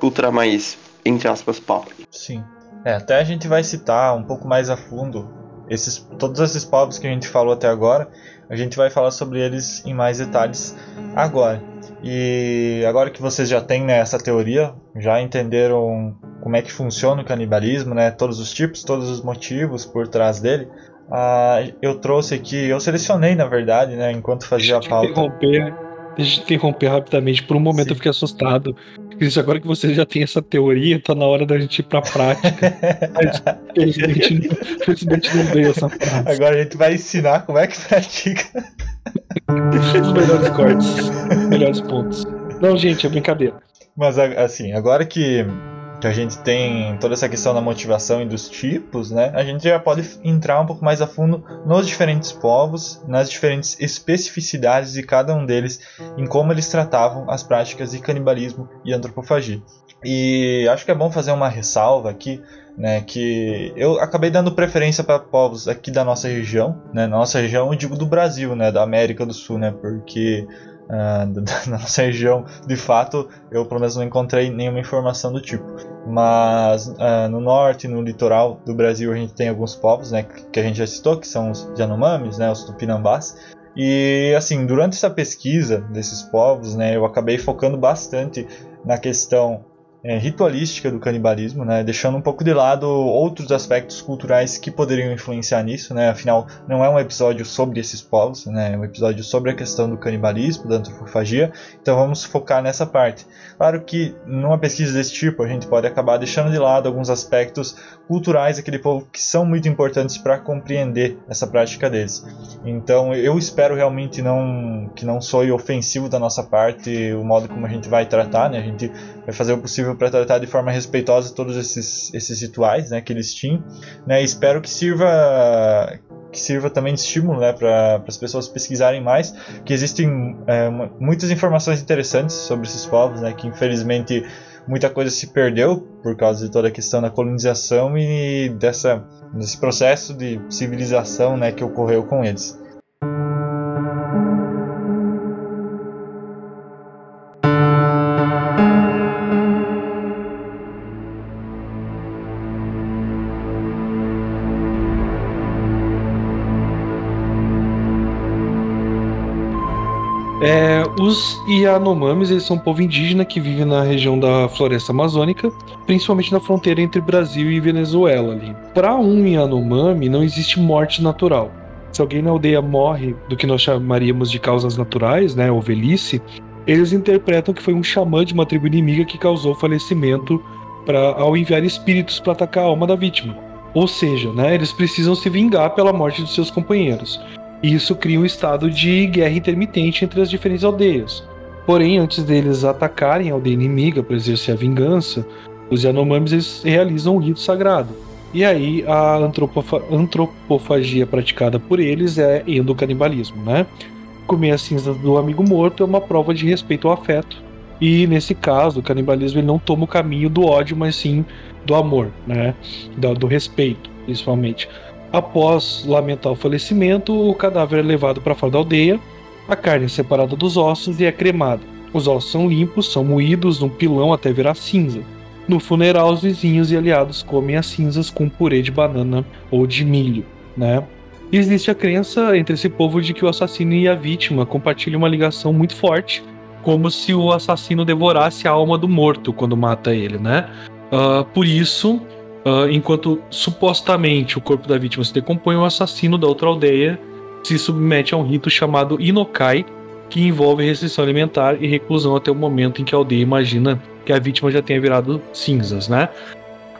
cultura mais, entre aspas, pop. Sim. É, até a gente vai citar um pouco mais a fundo esses, todos esses povos que a gente falou até agora. A gente vai falar sobre eles em mais detalhes agora. E agora que vocês já têm né, essa teoria, já entenderam como é que funciona o canibalismo, né, todos os tipos, todos os motivos por trás dele, uh, eu trouxe aqui, eu selecionei na verdade, né, enquanto fazia a pauta. Interromper, deixa eu interromper rapidamente, por um momento Sim. eu fiquei assustado Cris, agora que você já tem essa teoria, tá na hora da gente ir pra prática. Mas, felizmente, não- veio essa frase. Agora a gente vai ensinar como é que pratica. Os melhores cortes, melhores pontos. Não, gente, é brincadeira. Mas assim, agora que, que a gente tem toda essa questão da motivação e dos tipos, né? A gente já pode entrar um pouco mais a fundo nos diferentes povos, nas diferentes especificidades de cada um deles, em como eles tratavam as práticas de canibalismo e antropofagia. E acho que é bom fazer uma ressalva aqui, né, que eu acabei dando preferência para povos aqui da nossa região, né, nossa região eu digo do Brasil, né, da América do Sul, né, porque ah, da, nossa região, de fato, eu pelo menos não encontrei nenhuma informação do tipo. Mas ah, no norte, no litoral do Brasil, a gente tem alguns povos, né, que a gente já citou, que são os Yanomamis, né, os Tupinambás. E assim, durante essa pesquisa desses povos, né, eu acabei focando bastante na questão é, ritualística do canibalismo, né, deixando um pouco de lado outros aspectos culturais que poderiam influenciar nisso, né, afinal não é um episódio sobre esses povos, né, é um episódio sobre a questão do canibalismo, da antropofagia, então vamos focar nessa parte. Claro que numa pesquisa desse tipo a gente pode acabar deixando de lado alguns aspectos culturais daquele povo que são muito importantes para compreender essa prática deles. Então eu espero realmente não que não soe ofensivo da nossa parte o modo como a gente vai tratar, né, a gente vai fazer o possível para tratar de forma respeitosa todos esses, esses rituais né, que eles tinham. Né, espero que sirva que sirva também de estímulo né, para as pessoas pesquisarem mais, que existem é, muitas informações interessantes sobre esses povos, né, que infelizmente muita coisa se perdeu por causa de toda a questão da colonização e dessa, desse processo de civilização né, que ocorreu com eles. Os Yanomamis, eles são um povo indígena que vive na região da floresta amazônica, principalmente na fronteira entre Brasil e Venezuela ali. Para um Yanomami, não existe morte natural. Se alguém na aldeia morre do que nós chamaríamos de causas naturais, né, ou velhice, eles interpretam que foi um xamã de uma tribo inimiga que causou falecimento pra, ao enviar espíritos para atacar a alma da vítima. Ou seja, né, eles precisam se vingar pela morte dos seus companheiros. E isso cria um estado de guerra intermitente entre as diferentes aldeias. Porém, antes deles atacarem a aldeia inimiga para exercer a vingança, os Yanomamis realizam um rito sagrado. E aí a antropofa- antropofagia praticada por eles é endocanibalismo, né? Comer as cinzas do amigo morto é uma prova de respeito ao afeto. E nesse caso, o canibalismo ele não toma o caminho do ódio, mas sim do amor, né? Da- do respeito, principalmente. Após lamentar o falecimento, o cadáver é levado para fora da aldeia, a carne é separada dos ossos e é cremada. Os ossos são limpos, são moídos num pilão até virar cinza. No funeral, os vizinhos e aliados comem as cinzas com purê de banana ou de milho, né? Existe a crença entre esse povo de que o assassino e a vítima compartilham uma ligação muito forte, como se o assassino devorasse a alma do morto quando mata ele, né? Ah, por isso, ah, enquanto supostamente o corpo da vítima se decompõe, o assassino da outra aldeia se submete a um rito chamado Inokai, que envolve restrição alimentar e reclusão até o momento em que a aldeia imagina que a vítima já tenha virado cinzas, né?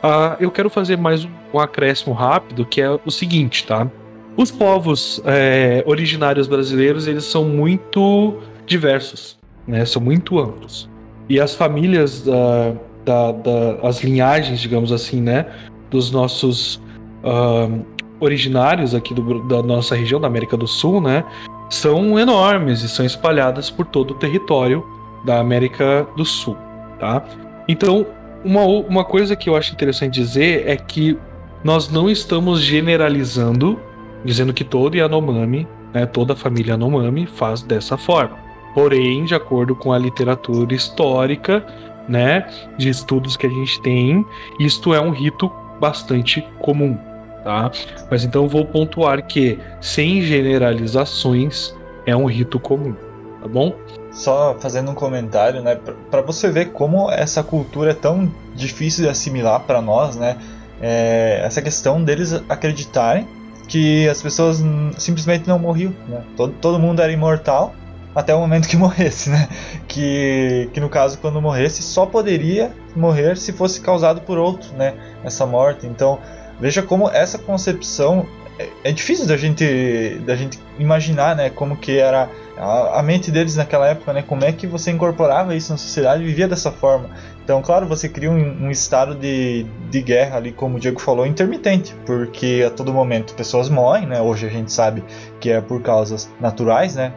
Ah, eu quero fazer mais um, acréscimo rápido, que é o seguinte, tá? Os povos é, originários brasileiros, eles são muito diversos, né? São muito amplos. E as famílias da, da, da- as linhagens, digamos assim, né, dos nossos ahn, originários aqui do- da nossa região, da América do Sul, né, são enormes e são espalhadas por todo o território da América do Sul, tá? Então, uma, uma coisa que eu acho interessante dizer é que nós não estamos generalizando, dizendo que todo Yanomami, né, toda a família Yanomami faz dessa forma. Porém, de acordo com a literatura histórica, né, de estudos que a gente tem, isto é um rito bastante comum, tá? Mas então vou pontuar que, sem generalizações, é um rito comum, tá bom? Só fazendo um comentário, né, para você ver como essa cultura é tão difícil de assimilar para nós, né? é, essa questão deles acreditarem que as pessoas simplesmente não morriam, né? Todo, todo mundo era imortal até o momento que morresse, né? Que, que no caso, quando morresse, só poderia morrer se fosse causado por outro, né? Essa morte. Então, veja como essa concepção é, é difícil da gente, da gente imaginar, né? Como que era a, a mente deles naquela época, né? Como é que você incorporava isso na sociedade e vivia dessa forma. Então, claro, você cria um, um, estado de, de guerra ali, como o Diego falou, intermitente, porque a todo momento pessoas morrem, né? Hoje a gente sabe que é por causas naturais, né?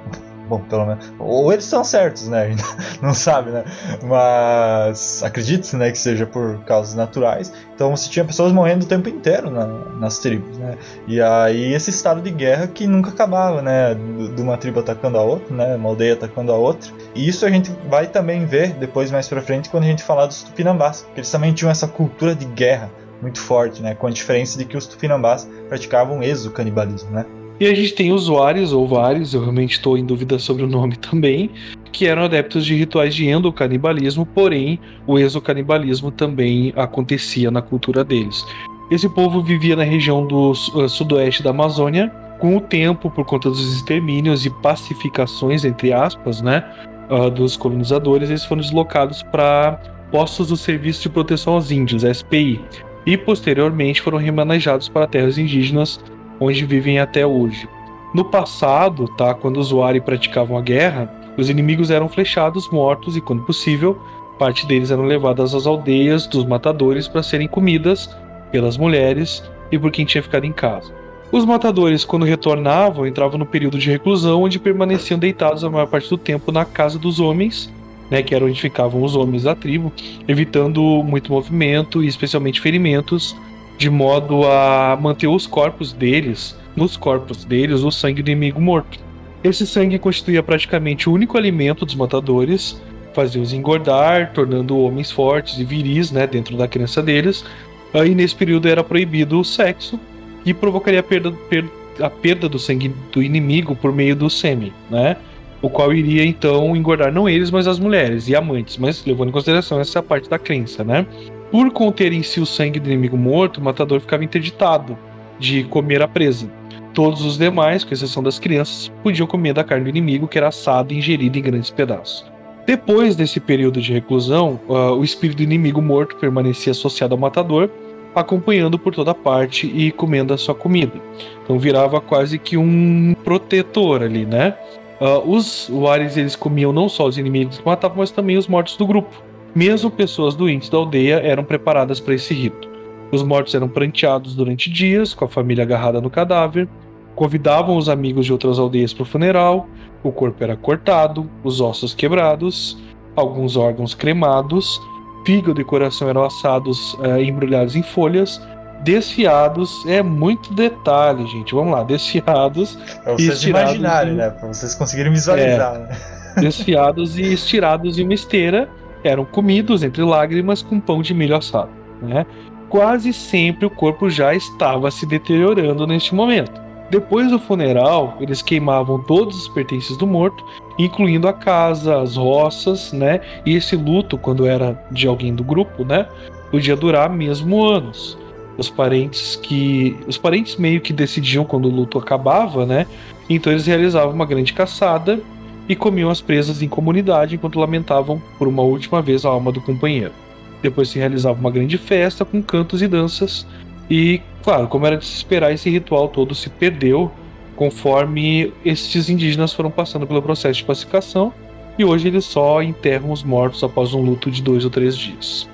Bom, pelo menos. Ou eles são certos, né? Ainda não sabe, né? Mas acredite né, que seja por causas naturais. Então você tinha pessoas morrendo o tempo inteiro na, nas tribos, né? E aí esse estado de guerra que nunca acabava, né? De uma tribo atacando a outra, né? Uma aldeia atacando a outra. E isso a gente vai também ver depois mais pra frente quando a gente falar dos tupinambás. Porque eles também tinham essa cultura de guerra muito forte, né? Com a diferença de que os tupinambás praticavam exo-canibalismo, né? E a gente tem usuários ou vários, eu realmente estou em dúvida sobre o nome também, que eram adeptos de rituais de endocanibalismo, porém o exocanibalismo também acontecia na cultura deles. Esse povo vivia na região do uh, sudoeste da Amazônia. Com o tempo, por conta dos extermínios e pacificações, entre aspas, né, uh, dos colonizadores, eles foram deslocados para postos do Serviço de Proteção aos Índios, SPI, e posteriormente foram remanejados para terras indígenas onde vivem até hoje. No passado, tá, quando os Wari praticavam a guerra, os inimigos eram flechados, mortos e, quando possível, parte deles eram levadas às aldeias dos matadores para serem comidas pelas mulheres e por quem tinha ficado em casa. Os matadores, quando retornavam, entravam no período de reclusão, onde permaneciam deitados a maior parte do tempo na casa dos homens, né, que era onde ficavam os homens da tribo, evitando muito movimento e especialmente ferimentos, de modo a manter os corpos deles, nos corpos deles, o sangue do inimigo morto. Esse sangue constituía praticamente o único alimento dos matadores, fazia-os engordar, tornando homens fortes e viris né, dentro da crença deles. Aí nesse período era proibido o sexo e provocaria a perda, per, a perda do sangue do inimigo por meio do sêmen, né? O qual iria então engordar não eles, mas as mulheres e amantes, mas levando em consideração essa parte da crença, né? Por conter em si o sangue do inimigo morto, o matador ficava interditado de comer a presa. Todos os demais, com exceção das crianças, podiam comer da carne do inimigo, que era assada e ingerida em grandes pedaços. Depois desse período de reclusão, uh, o espírito do inimigo morto permanecia associado ao matador, acompanhando por toda parte e comendo a sua comida. Então virava quase que um protetor ali, né? Uh, os Waris eles comiam não só os inimigos que matavam, mas também os mortos do grupo. Mesmo pessoas doentes da aldeia eram preparadas para esse rito. Os mortos eram pranteados durante dias, com a família agarrada no cadáver, convidavam os amigos de outras aldeias para o funeral, o corpo era cortado, os ossos quebrados, alguns órgãos cremados, fígado e coração eram assados, é, embrulhados em folhas, desfiados, é muito detalhe, gente. Vamos lá, desfiados. Pra vocês imaginarem, né? Pra vocês conseguirem visualizar, é, né? Desfiados e estirados em uma esteira eram comidos entre lágrimas com pão de milho assado. Né? Quase sempre o corpo já estava se deteriorando neste momento. Depois do funeral, eles queimavam todos os pertences do morto, incluindo a casa, as roças, né? E esse luto, quando era de alguém do grupo, né, podia durar mesmo anos. Os parentes que, os parentes meio que decidiam quando o luto acabava, né? Então eles realizavam uma grande caçada e comiam as presas em comunidade enquanto lamentavam por uma última vez a alma do companheiro. Depois se realizava uma grande festa com cantos e danças, e, claro, como era de se esperar, esse ritual todo se perdeu conforme estes indígenas foram passando pelo processo de pacificação, e hoje eles só enterram os mortos após um luto de dois ou três dias.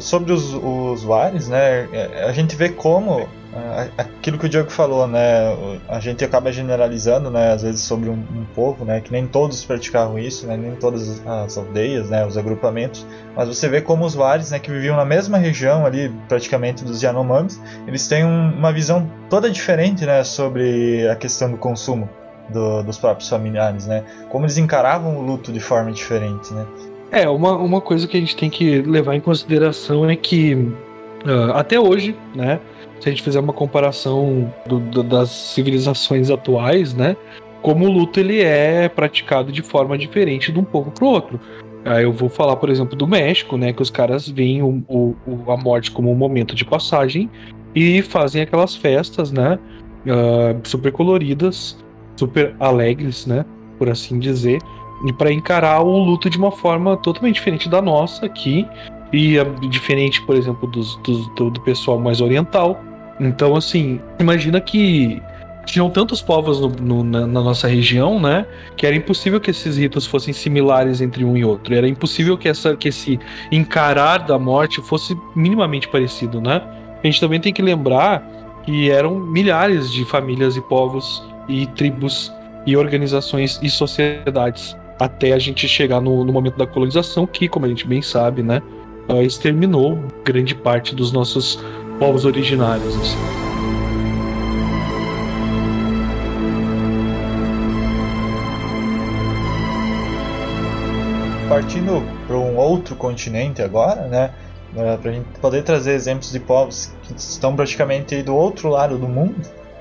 Sobre os usuários, né, é, a gente vê como aquilo que o Diego falou, né? A gente acaba generalizando, né? Às vezes sobre um, um, povo, né? Que nem todos praticavam isso, né? Nem todas as aldeias, né? Os agrupamentos. Mas você vê como os Wares, né? Que viviam na mesma região ali, praticamente dos Yanomamis, eles têm um, uma visão toda diferente, né? Sobre a questão do consumo do, dos próprios familiares, né? Como eles encaravam o luto de forma diferente, né? É, uma, uma coisa que a gente tem que levar em consideração é que uh, até hoje, né? Se a gente fizer uma comparação do, do, das civilizações atuais, né? Como o luto ele é praticado de forma diferente de um povo para o outro. Aí eu vou falar, por exemplo, do México, né? Que os caras veem o, o, a morte como um momento de passagem e fazem aquelas festas, né? Uh, super coloridas, super alegres, né? por assim dizer, e para encarar o luto de uma forma totalmente diferente da nossa aqui e é diferente, por exemplo, dos, dos, do, do pessoal mais oriental. Então, assim, imagina que tinham tantos povos no, no, na, na, nossa região, né? Que era impossível que esses ritos fossem similares entre um e outro. Era impossível que, essa, que esse encarar da morte fosse minimamente parecido, né? A gente também tem que lembrar que eram milhares de famílias e povos e tribos e organizações e sociedades até a gente chegar no, no momento da colonização, que, como a gente bem sabe, né, uh, exterminou grande parte dos nossos povos originários. Assim. Partindo para um outro continente agora, né? Para a gente poder trazer exemplos de povos que estão praticamente do outro lado do mundo,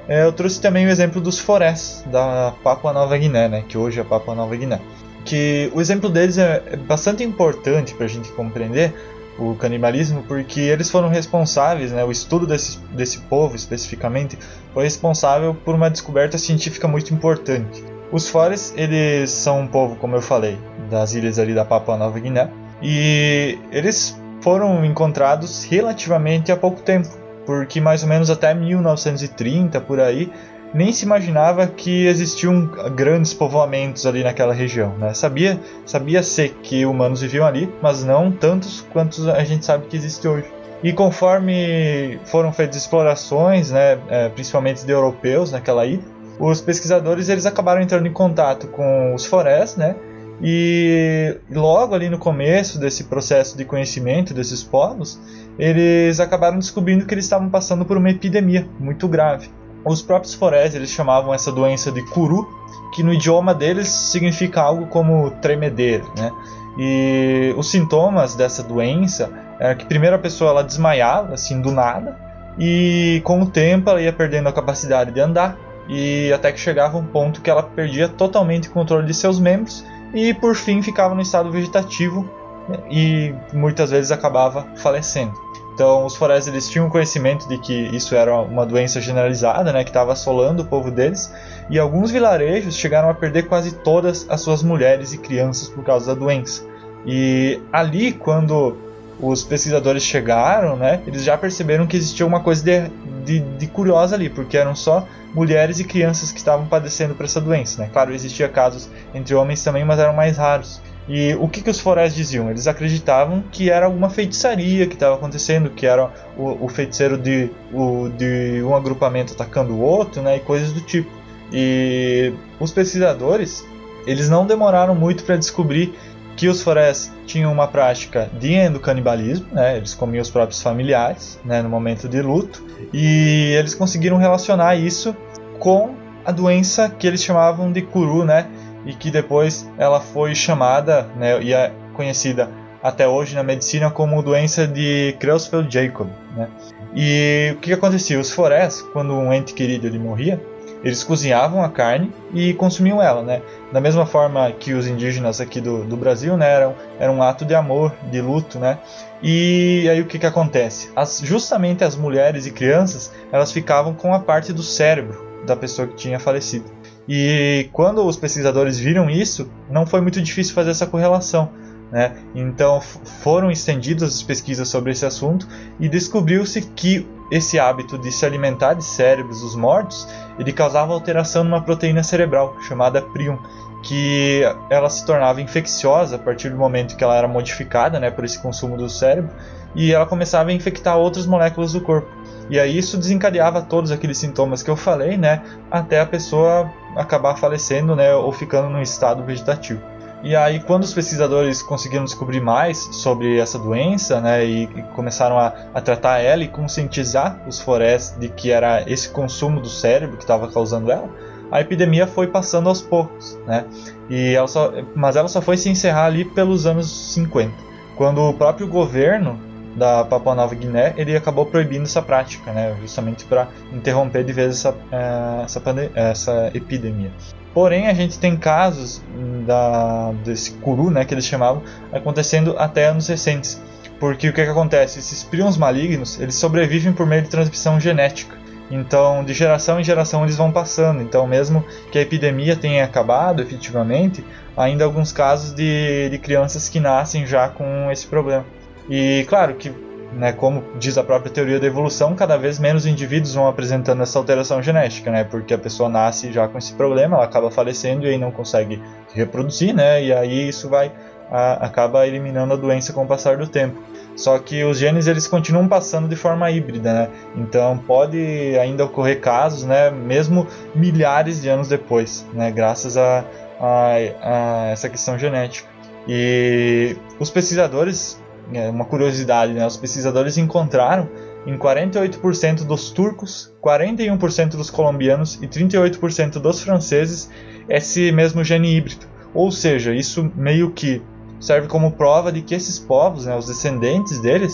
é, eu trouxe também o exemplo dos forés da Papua Nova Guiné, né? Que hoje é Papua Nova Guiné. Que o exemplo deles é, é bastante importante para a gente compreender, o canibalismo, porque eles foram responsáveis, né, o estudo desse, desse povo especificamente, foi responsável por uma descoberta científica muito importante. Os Fores, eles são um povo, como eu falei, das ilhas ali da Papua Nova Guiné, e eles foram encontrados relativamente há pouco tempo, porque mais ou menos até 1930 por aí nem se imaginava que existiam grandes povoamentos ali naquela região. Né? Sabia, sabia ser que humanos viviam ali, mas não tantos quantos a gente sabe que existe hoje. E conforme foram feitas explorações, né, é, principalmente de europeus naquela ilha, os pesquisadores eles acabaram entrando em contato com os forés, né, e logo ali no começo desse processo de conhecimento desses povos, eles acabaram descobrindo que eles estavam passando por uma epidemia muito grave. Os próprios forés eles chamavam essa doença de curu, que no idioma deles significa algo como tremedeira, né? E os sintomas dessa doença era que primeiro a pessoa ela desmaiava assim do nada e com o tempo ela ia perdendo a capacidade de andar e até que chegava um ponto que ela perdia totalmente o controle de seus membros e por fim ficava no estado vegetativo né? e muitas vezes acabava falecendo. Então, os forestes eles tinham conhecimento de que isso era uma doença generalizada, né, que estava assolando o povo deles, e alguns vilarejos chegaram a perder quase todas as suas mulheres e crianças por causa da doença. E ali, quando os pesquisadores chegaram, né, eles já perceberam que existia uma coisa de, de, de curiosa ali, porque eram só mulheres e crianças que estavam padecendo por essa doença. Né? Claro, existia casos entre homens também, mas eram mais raros. E o que, que os forais diziam? Eles acreditavam que era alguma feitiçaria que estava acontecendo, que era o, o feiticeiro de, o, de um agrupamento atacando o outro, né, e coisas do tipo. E os pesquisadores, eles não demoraram muito para descobrir que os forais tinham uma prática de endocanibalismo, né, eles comiam os próprios familiares né, no momento de luto, e eles conseguiram relacionar isso com a doença que eles chamavam de curu, né, e que depois ela foi chamada né, e é conhecida até hoje na medicina como doença de Creutzfeldt-Jakob. Né? E o que, acontecia? Os forés, quando um ente querido ele morria, eles cozinhavam a carne e consumiam ela, né? Da mesma forma que os indígenas aqui do, do Brasil, né? Era, era um ato de amor, de luto, né? E aí o que, que acontece? As, justamente as mulheres e crianças, elas ficavam com a parte do cérebro da pessoa que tinha falecido. E quando os pesquisadores viram isso, não foi muito difícil fazer essa correlação. Né? Então foram estendidas as pesquisas sobre esse assunto e descobriu-se que esse hábito de se alimentar de cérebros dos mortos ele causava alteração numa proteína cerebral chamada prion, que ela se tornava infecciosa a partir do momento que ela era modificada né, por esse consumo do cérebro e ela começava a infectar outras moléculas do corpo. E aí isso desencadeava todos aqueles sintomas que eu falei, né, até a pessoa acabar falecendo, né, ou ficando num estado vegetativo. E aí, quando os pesquisadores conseguiram descobrir mais sobre essa doença, né, e, e começaram a, a, tratar ela e conscientizar os florestos de que era esse consumo do cérebro que estava causando ela, a epidemia foi passando aos poucos, né? E ela só, mas ela só foi se encerrar ali pelos anos 50, quando o próprio governo da Papua Nova Guiné, ele acabou proibindo essa prática, né, justamente para interromper de vez essa, eh, essa, essa epidemia. Porém, a gente tem casos da, desse curu, né, que eles chamavam, acontecendo até anos recentes. Porque o que, que acontece? Esses prions malignos, eles sobrevivem por meio de transmissão genética. Então, de geração em geração eles vão passando. Então, mesmo que a epidemia tenha acabado efetivamente, ainda alguns casos de, de crianças que nascem já com esse problema. E claro que, né, como diz a própria teoria da evolução, cada vez menos indivíduos vão apresentando essa alteração genética, né, porque a pessoa nasce já com esse problema, ela acaba falecendo e aí não consegue reproduzir, né, e aí isso vai a, acaba eliminando a doença com o passar do tempo. Só que os genes eles continuam passando de forma híbrida, né? Então pode ainda ocorrer casos, né? Mesmo milhares de anos depois, né? Graças a, a, a essa questão genética. E os pesquisadores, é uma curiosidade, né? Os pesquisadores encontraram em 48% dos turcos, 41% dos colombianos e 38% dos franceses esse mesmo gene híbrido. Ou seja, isso meio que serve como prova de que esses povos, né, os descendentes deles,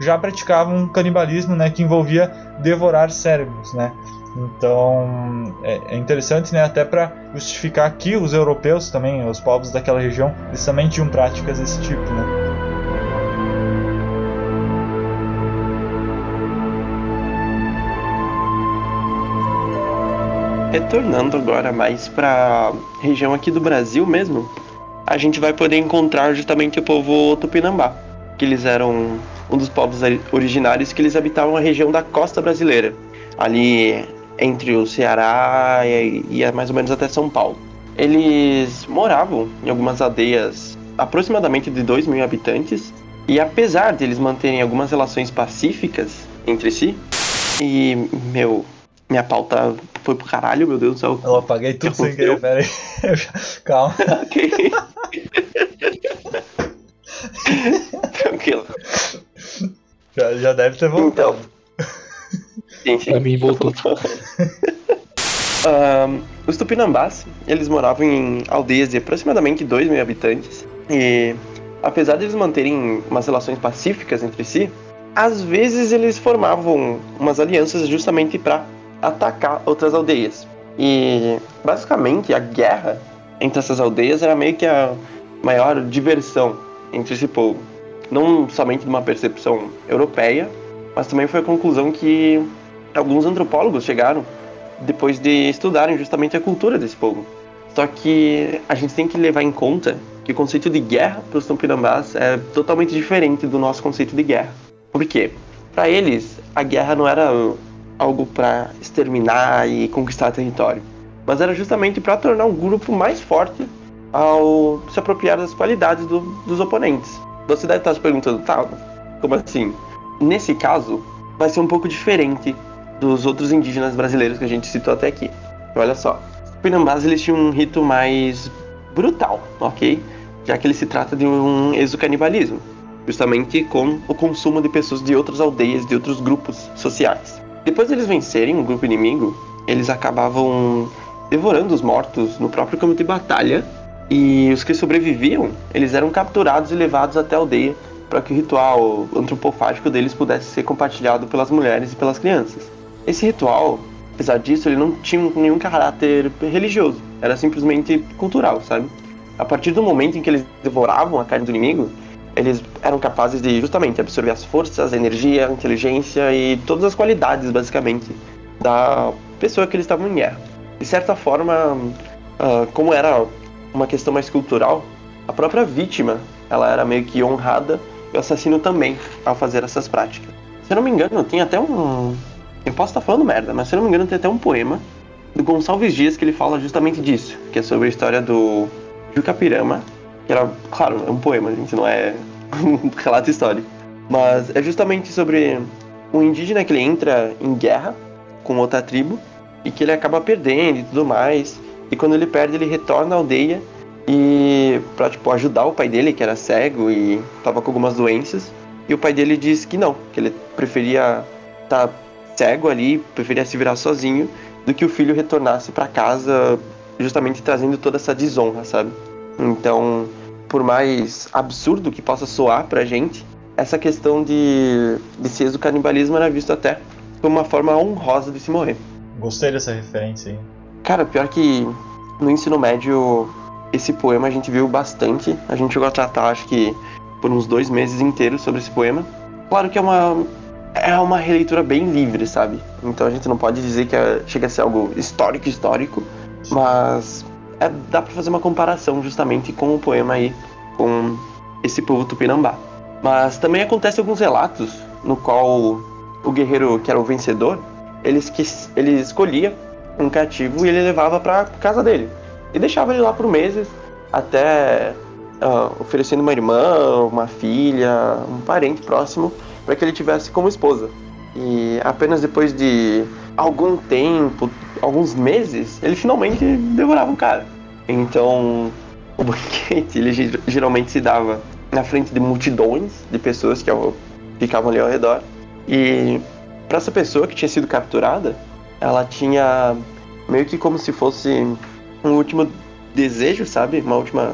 já praticavam um canibalismo né, que envolvia devorar cérebros. Né? Então é, é interessante né, até para justificar que os europeus também, os povos daquela região, eles também tinham práticas desse tipo. Né? Retornando agora mais para região aqui do Brasil mesmo, a gente vai poder encontrar justamente o povo Tupinambá, que eles eram um dos povos originários que eles habitavam a região da costa brasileira, ali entre o Ceará e, e mais ou menos até São Paulo. Eles moravam em algumas aldeias aproximadamente de 2 mil habitantes, e apesar de eles manterem algumas relações pacíficas entre si, e meu, minha pauta foi pro caralho, meu Deus do céu. Eu apaguei tudo sem querer, pera aí. Calma. ok. Tranquilo. Já, já deve ter voltado. Então. Sim, sim. Pra mim voltou. Um, os Tupinambás, eles moravam em aldeias de aproximadamente 2 mil habitantes. E apesar de eles manterem umas relações pacíficas entre si, às vezes eles formavam umas alianças justamente para atacar outras aldeias. E basicamente a guerra entre essas aldeias era meio que a maior diversão entre esse povo. Não somente de uma percepção europeia, mas também foi a conclusão que alguns antropólogos chegaram depois de estudarem justamente a cultura desse povo. Só que a gente tem que levar em conta que o conceito de guerra para os Tupinambás é totalmente diferente do nosso conceito de guerra. Por quê? Para eles, a guerra não era algo para exterminar e conquistar território, mas era justamente para tornar um grupo mais forte ao se apropriar das qualidades do, dos oponentes. Você deve estar se perguntando, tá, como assim? Nesse caso, vai ser um pouco diferente dos outros indígenas brasileiros que a gente citou até aqui. Olha só, os Pinambás eles tinham um rito mais brutal, ok? Já que ele se trata de um exocanibalismo, justamente com o consumo de pessoas de outras aldeias, de outros grupos sociais. Depois deles vencerem o grupo inimigo, eles acabavam devorando os mortos no próprio campo de batalha e os que sobreviviam, eles eram capturados e levados até a aldeia para que o ritual antropofágico deles pudesse ser compartilhado pelas mulheres e pelas crianças. Esse ritual, apesar disso, ele não tinha nenhum caráter religioso, era simplesmente cultural, sabe? A partir do momento em que eles devoravam a carne do inimigo, eles eram capazes de justamente absorver as forças, a energia, a inteligência e todas as qualidades, basicamente, da pessoa que eles estavam em guerra. De certa forma, uh, como era uma questão mais cultural, a própria vítima ela era meio que honrada e o assassino também ao fazer essas práticas. Se eu não me engano, tem até um. Eu posso estar falando merda, mas se eu não me engano, tem até um poema do Gonçalves Dias que ele fala justamente disso, que é sobre a história do Jucapirama, era, claro, é um poema, gente, não é um relato histórico. Mas é justamente sobre um indígena que ele entra em guerra com outra tribo e que ele acaba perdendo e tudo mais. E quando ele perde, ele retorna à aldeia e pra tipo, ajudar o pai dele, que era cego e tava com algumas doenças. E o pai dele diz que não, que ele preferia estar tá cego ali, preferia se virar sozinho, do que o filho retornasse para casa, justamente trazendo toda essa desonra, sabe? Então, por mais absurdo que possa soar pra gente, essa questão de, de ser do canibalismo era visto até como uma forma honrosa de se morrer. Gostei dessa referência aí. Cara, pior que no ensino médio, esse poema a gente viu bastante. A gente chegou a tratar, acho que, por uns dois meses inteiros sobre esse poema. Claro que é uma, é uma releitura bem livre, sabe? Então a gente não pode dizer que é, chega a ser algo histórico, histórico, mas é, dá para fazer uma comparação justamente com o poema aí, com esse povo tupinambá. Mas também acontece alguns relatos no qual o guerreiro que era o vencedor, ele, esque- ele escolhia um cativo e ele levava para casa dele e deixava ele lá por meses até ah, oferecendo uma irmã, uma filha, um parente próximo para que ele tivesse como esposa. E apenas depois de algum tempo, alguns meses, ele finalmente devorava o cara. Então, o banquete ele ge- geralmente se dava na frente de multidões de pessoas que ficavam ali ao redor. E para essa pessoa que tinha sido capturada, ela tinha meio que como se fosse um último desejo, sabe? Uma última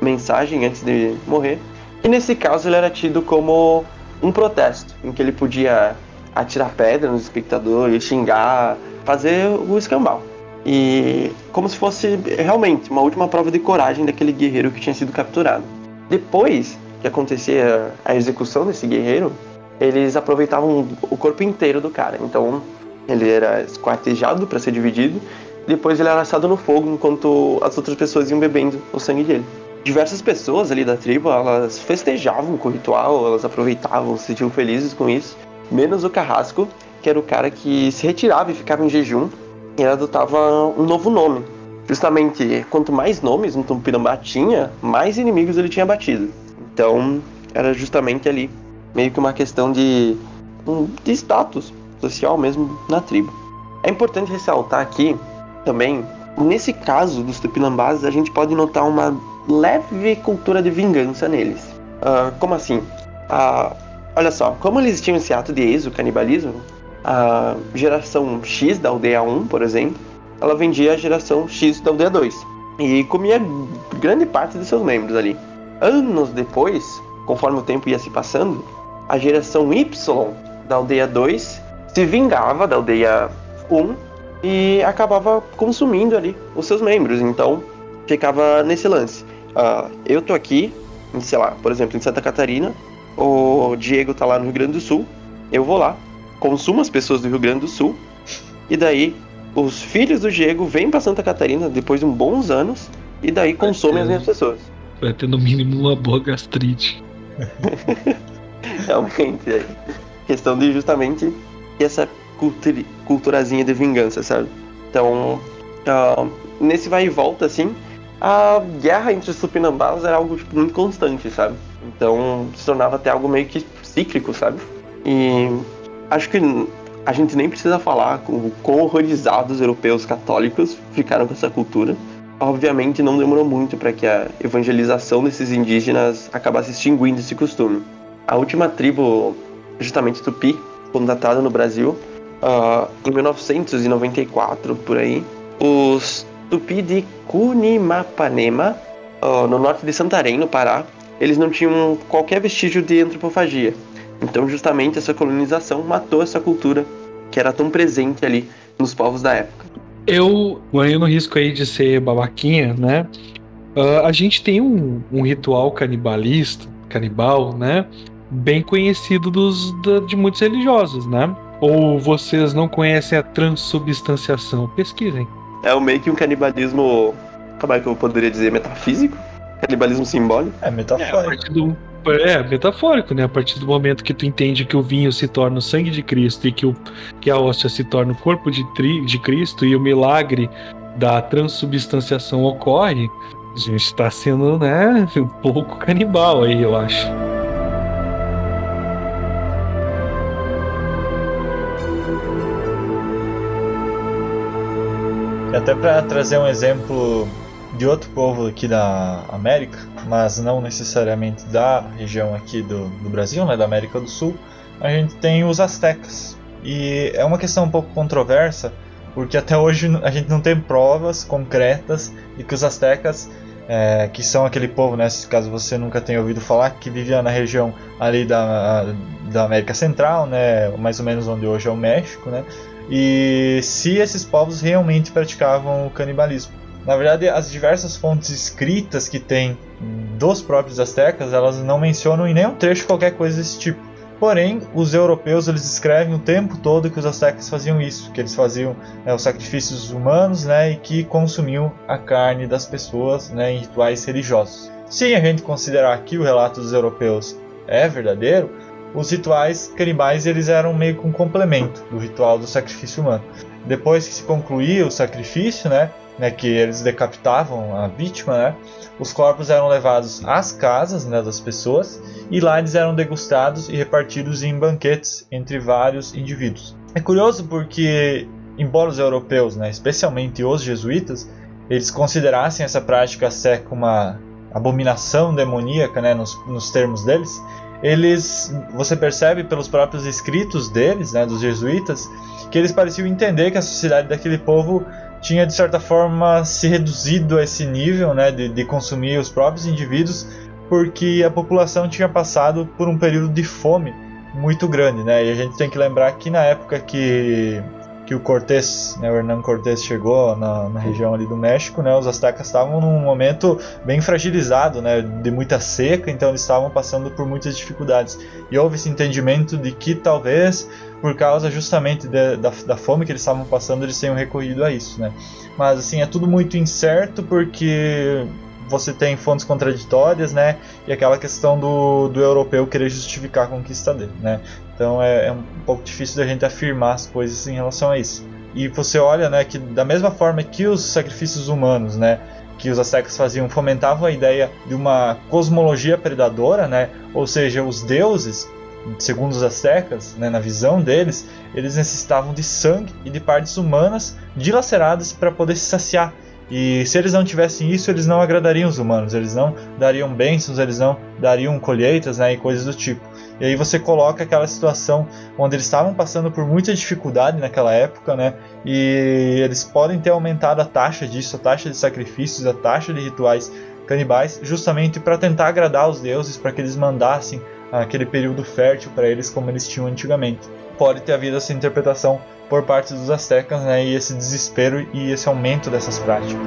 mensagem antes de morrer. E nesse caso ele era tido como um protesto, em que ele podia atirar pedra nos espectadores, xingar, fazer o escambau. E como se fosse realmente uma última prova de coragem daquele guerreiro que tinha sido capturado. Depois que acontecia a execução desse guerreiro, eles aproveitavam o corpo inteiro do cara. Então ele era esquartejado para ser dividido, depois ele era assado no fogo enquanto as outras pessoas iam bebendo o sangue dele. Diversas pessoas ali da tribo, elas festejavam com o ritual, elas aproveitavam, se sentiam felizes com isso, menos o carrasco, que era o cara que se retirava e ficava em jejum e ele adotava um novo nome. Justamente, quanto mais nomes um Tupinambá tinha, mais inimigos ele tinha batido. Então, era justamente ali meio que uma questão de, de status social mesmo na tribo. É importante ressaltar aqui também, nesse caso dos Tupinambás, a gente pode notar uma leve cultura de vingança neles. Ah, como assim? Ah, olha só, como eles tinham esse ato de exo-canibalismo, a geração X da aldeia 1, por exemplo, ela vendia a geração X da aldeia 2 e comia grande parte de seus membros ali. Anos depois, conforme o tempo ia se passando, a geração Y da aldeia 2 se vingava da aldeia 1 e acabava consumindo ali os seus membros. Então, ficava nesse lance. Ah, eu tô aqui, sei lá, por exemplo, em Santa Catarina, o Diego tá lá no Rio Grande do Sul, eu vou lá, consumo as pessoas do Rio Grande do Sul, e daí os filhos do Diego vêm pra Santa Catarina depois de uns bons anos, e daí consomem as minhas pessoas. Vai ter no mínimo uma boa gastrite. Realmente, é questão de justamente essa culturi- culturazinha de vingança, sabe? Então, ah, nesse vai e volta, assim, a guerra entre os tupinambás era algo tipo, muito constante, sabe? Então, se tornava até algo meio que cíclico, sabe? E acho que a gente nem precisa falar com quão horrorizados os europeus católicos ficaram com essa cultura. Obviamente, não demorou muito para que a evangelização desses indígenas acabasse extinguindo esse costume. A última tribo, justamente Tupi, contatada no Brasil, ah, em 1994, por aí, os Tupi de Cunimapanema, ah, no norte de Santarém, no Pará, eles não tinham qualquer vestígio de antropofagia. Então, justamente, essa colonização matou essa cultura que era tão presente ali nos povos da época. Eu, ganhando risco aí de ser babaquinha, né? Ah, a gente tem um, um ritual canibalista, canibal, né? Bem conhecido dos, da- de muitos religiosos, né? Ou vocês não conhecem a transubstanciação? Pesquisem. É o meio que um canibalismo, como é que eu poderia dizer, metafísico? Canibalismo simbólico? É É, a metafórico. partir do. É, metafórico, né? A partir do momento que tu entende que o vinho se torna o sangue de Cristo e que, o, que a hóstia se torna o corpo de, tri, de Cristo e o milagre da transubstanciação ocorre, a gente tá sendo, né, um pouco canibal aí, eu acho. Até para trazer um exemplo de outro povo aqui da América, mas não necessariamente da região aqui do, do Brasil, né, da América do Sul, a gente tem os astecas. E é uma questão um pouco controversa, porque até hoje a gente não tem provas concretas de que os astecas, é, que são aquele povo, né, caso você nunca tenha ouvido falar, que vivia na região ali da, da América Central, né, mais ou menos onde hoje é o México, né, e se esses povos realmente praticavam o canibalismo. Na verdade, as diversas fontes escritas que tem dos próprios astecas, elas não mencionam em nenhum trecho qualquer coisa desse tipo. Porém, os europeus eles descrevem o tempo todo que os astecas faziam isso, que eles faziam né, os sacrifícios humanos, né, e que consumiam a carne das pessoas, né, em rituais religiosos. Se a gente considerar que o relato dos europeus é verdadeiro, os rituais canibais eles eram meio que um complemento do ritual do sacrifício humano. Depois que se concluía o sacrifício, né, né, que eles decapitavam a vítima, né, os corpos eram levados às casas né, das pessoas e lá eles eram degustados e repartidos em banquetes entre vários indivíduos. É curioso porque, embora os europeus, né, especialmente os jesuítas, eles considerassem essa prática seca uma abominação demoníaca né, nos, nos termos deles, eles, você percebe pelos próprios escritos deles, né, dos jesuítas, que eles pareciam entender que a sociedade daquele povo tinha de certa forma se reduzido a esse nível né, de, de consumir os próprios indivíduos, porque a população tinha passado por um período de fome muito grande, né? E a gente tem que lembrar que na época que que o Cortés, né, o Hernán Cortés chegou na, na, região ali do México, né, os astecas estavam num momento bem fragilizado, né, de muita seca, então eles estavam passando por muitas dificuldades. E houve esse entendimento de que talvez por causa justamente de, da, da fome que eles estavam passando, eles tenham recorrido a isso, né. Mas assim, é tudo muito incerto porque você tem fontes contraditórias, né? E aquela questão do, do europeu querer justificar a conquista dele, né? Então é, é um pouco difícil da gente afirmar as coisas em relação a isso. E você olha, né, que da mesma forma que os sacrifícios humanos, né, que os astecas faziam fomentavam a ideia de uma cosmologia predadora, né? Ou seja, os deuses, segundo os astecas, né, na visão deles, eles necessitavam de sangue e de partes humanas dilaceradas para poder se saciar. E se eles não tivessem isso, eles não agradariam os humanos, eles não dariam bênçãos, eles não dariam colheitas né, e coisas do tipo. E aí você coloca aquela situação onde eles estavam passando por muita dificuldade naquela época, né? E eles podem ter aumentado a taxa disso, a taxa de sacrifícios, a taxa de rituais canibais, justamente para tentar agradar os deuses, para que eles mandassem aquele período fértil para eles como eles tinham antigamente. Pode ter havido essa interpretação por parte dos astecas, né, e esse desespero e esse aumento dessas práticas.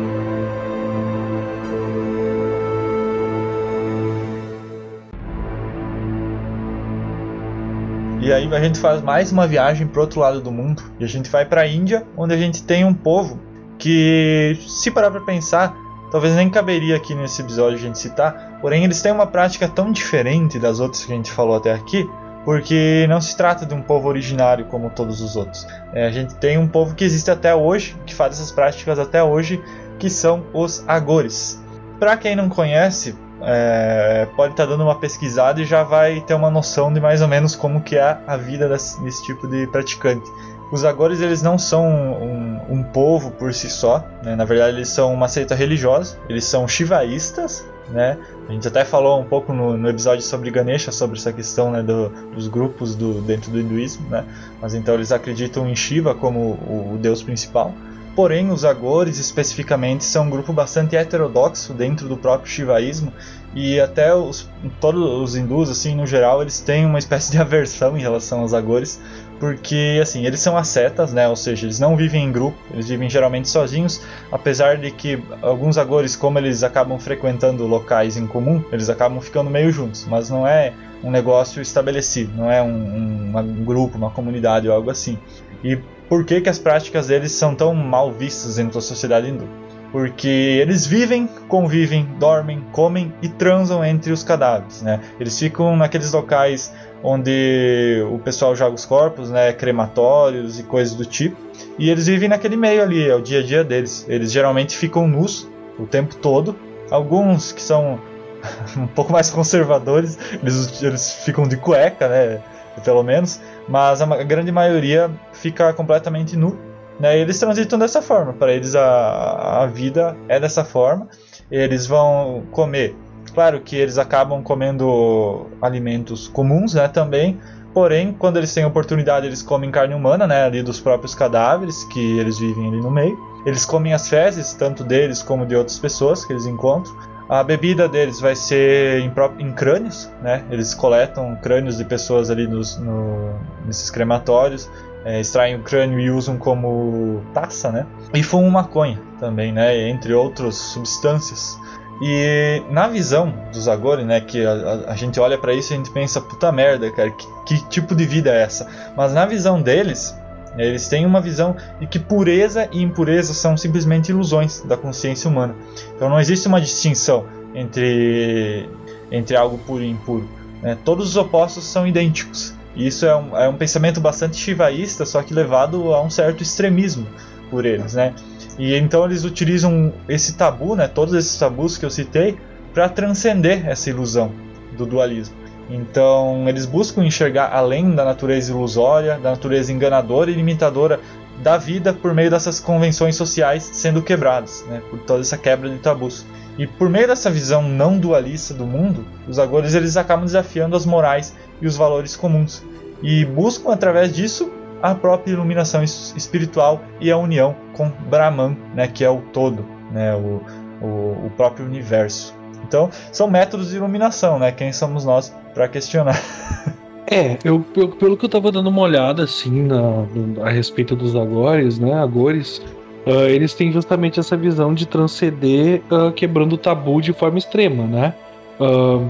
E aí a gente faz mais uma viagem para outro lado do mundo e a gente vai para a Índia, onde a gente tem um povo que, se parar para pensar, talvez nem caberia aqui nesse episódio a gente citar, porém eles têm uma prática tão diferente das outras que a gente falou até aqui, porque não se trata de um povo originário como todos os outros. É, a gente tem um povo que existe até hoje, que faz essas práticas até hoje, que são os agores. Para quem não conhece, é, pode estar tá dando uma pesquisada e já vai ter uma noção de mais ou menos como que é a vida desse, desse tipo de praticante. Os agores eles não são um, um povo por si só, né? na verdade eles são uma seita religiosa, eles são shivaístas, né? A gente até falou um pouco no, no episódio sobre Ganesha, sobre essa questão né, do, dos grupos do, dentro do hinduísmo, né? Mas então eles acreditam em Shiva como o, o deus principal. Porém, os Agores especificamente são um grupo bastante heterodoxo dentro do próprio Shivaísmo e até os, todos os hindus, assim, no geral, eles têm uma espécie de aversão em relação aos Agores, porque assim, eles são ascetas, né? Ou seja, eles não vivem em grupo, eles vivem geralmente sozinhos, apesar de que alguns agores, como eles acabam frequentando locais em comum, eles acabam ficando meio juntos, mas não é um negócio estabelecido, não é um, um, um grupo, uma comunidade ou algo assim. E por que, que as práticas deles são tão mal vistas dentro da sociedade hindu? Porque eles vivem, convivem, dormem, comem e transam entre os cadáveres, né? Eles ficam naqueles locais onde o pessoal joga os corpos, né, crematórios e coisas do tipo, e eles vivem naquele meio ali, é o dia a dia deles. Eles geralmente ficam nus o tempo todo. Alguns que são um pouco mais conservadores, eles, eles ficam de cueca, né, pelo menos, mas a grande maioria fica completamente nu né? Eles transitam dessa forma, para eles a, a vida é dessa forma. Eles vão comer, claro que eles acabam comendo alimentos comuns, né, também. Porém, quando eles têm oportunidade, eles comem carne humana, né, ali dos próprios cadáveres que eles vivem ali no meio. Eles comem as fezes, tanto deles como de outras pessoas que eles encontram. A bebida deles vai ser em, em crânios, né? Eles coletam crânios de pessoas ali nos, no, nesses crematórios é, extraem o crânio e usam como taça, né? E fumam maconha também, né? Entre outras substâncias. E na visão dos Agori, né, que a, a, gente olha para isso e a gente pensa, puta merda, cara, que, que tipo de vida é essa? Mas na visão deles, eles têm uma visão de que pureza e impureza são simplesmente ilusões da consciência humana. Então não existe uma distinção entre, entre algo puro e impuro. Né? Todos os opostos são idênticos. Isso é um, é um pensamento bastante shivaísta, só que levado a um certo extremismo por eles. Né? E então eles utilizam esse tabu, né, todos esses tabus que eu citei, para transcender essa ilusão do dualismo. Então, eles buscam enxergar além da natureza ilusória, da natureza enganadora e limitadora da vida por meio dessas convenções sociais sendo quebradas, né, por toda essa quebra de tabus. E por meio dessa visão não dualista do mundo, os agores eles acabam desafiando as morais e os valores comuns e buscam através disso a própria iluminação espiritual e a união com Brahman, né, que é o todo, né, o, o, o próprio universo. Então, são métodos de iluminação, né? Quem somos nós para questionar? É, eu, eu, pelo que eu tava dando uma olhada assim na, a respeito dos agores, né? Agores, uh, eles têm justamente essa visão de transcender uh, quebrando o tabu de forma extrema, né? Uh,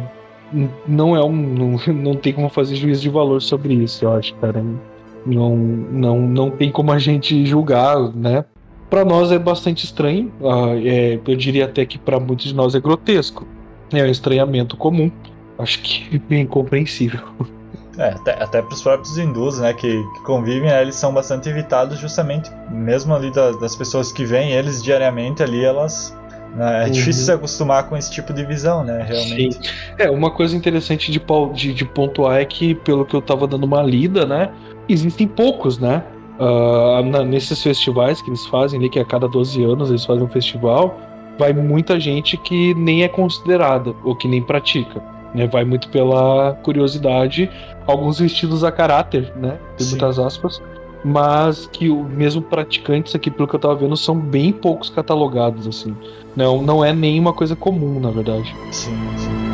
não é um. Não, não tem como fazer juízo de valor sobre isso, eu acho, cara. Não, não, não tem como a gente julgar, né? Para nós é bastante estranho, uh, é, eu diria até que para muitos de nós é grotesco. É um estranhamento comum. Acho que é bem compreensível. É, até, até para os próprios hindus, né, que, que convivem, né, eles são bastante evitados justamente, mesmo ali da, das pessoas que vêm eles diariamente ali, elas é uhum. difícil se acostumar com esse tipo de visão, né? Realmente. Sim. É, uma coisa interessante de, de, de pontuar é que, pelo que eu estava dando uma lida, né? existem poucos, né? Uh, na, nesses festivais que eles fazem ali, que a cada 12 anos eles fazem um festival, vai muita gente que nem é considerada ou que nem pratica. Né? Vai muito pela curiosidade, alguns vestidos a caráter, né? Tem muitas aspas. Mas que o mesmo praticantes aqui, pelo que eu tava vendo, são bem poucos catalogados, assim. Não, não é nenhuma coisa comum, na verdade. Sim, sim.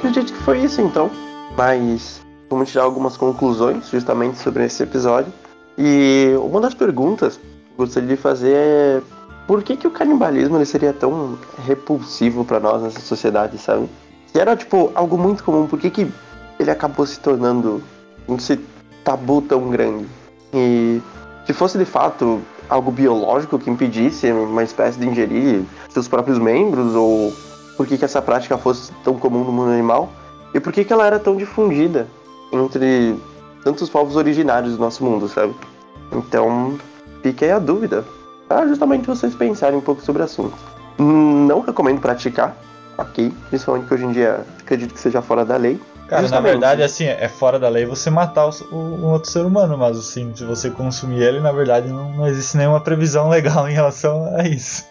acredito que foi isso então. Mas vamos tirar algumas conclusões justamente sobre esse episódio. E uma das perguntas que eu gostaria de fazer é por que, que o canibalismo ele seria tão repulsivo para nós nessa sociedade, sabe? Se era tipo algo muito comum, por que, que ele acabou se tornando esse tabu tão grande? E se fosse de fato algo biológico que impedisse uma espécie de ingerir seus próprios membros ou por que, que essa prática fosse tão comum no mundo animal e por que, que ela era tão difundida entre tantos povos originários do nosso mundo, sabe? Então, fica aí a dúvida, para justamente vocês pensarem um pouco sobre o assunto. Não recomendo praticar, ok? Principalmente que hoje em dia acredito que seja fora da lei. Cara, Justamente. na verdade, assim, é fora da lei você matar o, o, um outro ser humano, mas assim, se você consumir ele, na verdade, não, não existe nenhuma previsão legal em relação a isso.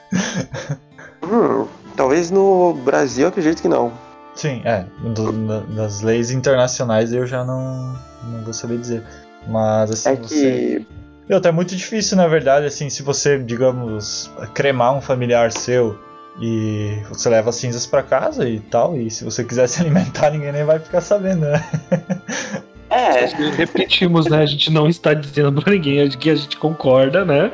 Hum, Talvez no Brasil eu acredito que não. Sim, é. Do, das leis internacionais eu já não, não vou saber dizer. Mas assim. É que. Meu, até é muito difícil, na verdade, assim, se você, digamos, cremar um familiar seu e você leva cinzas para casa e tal, e se você quiser se alimentar, ninguém nem vai ficar sabendo, né? É. Repetimos, né? A gente não está dizendo pra ninguém que a gente concorda, né?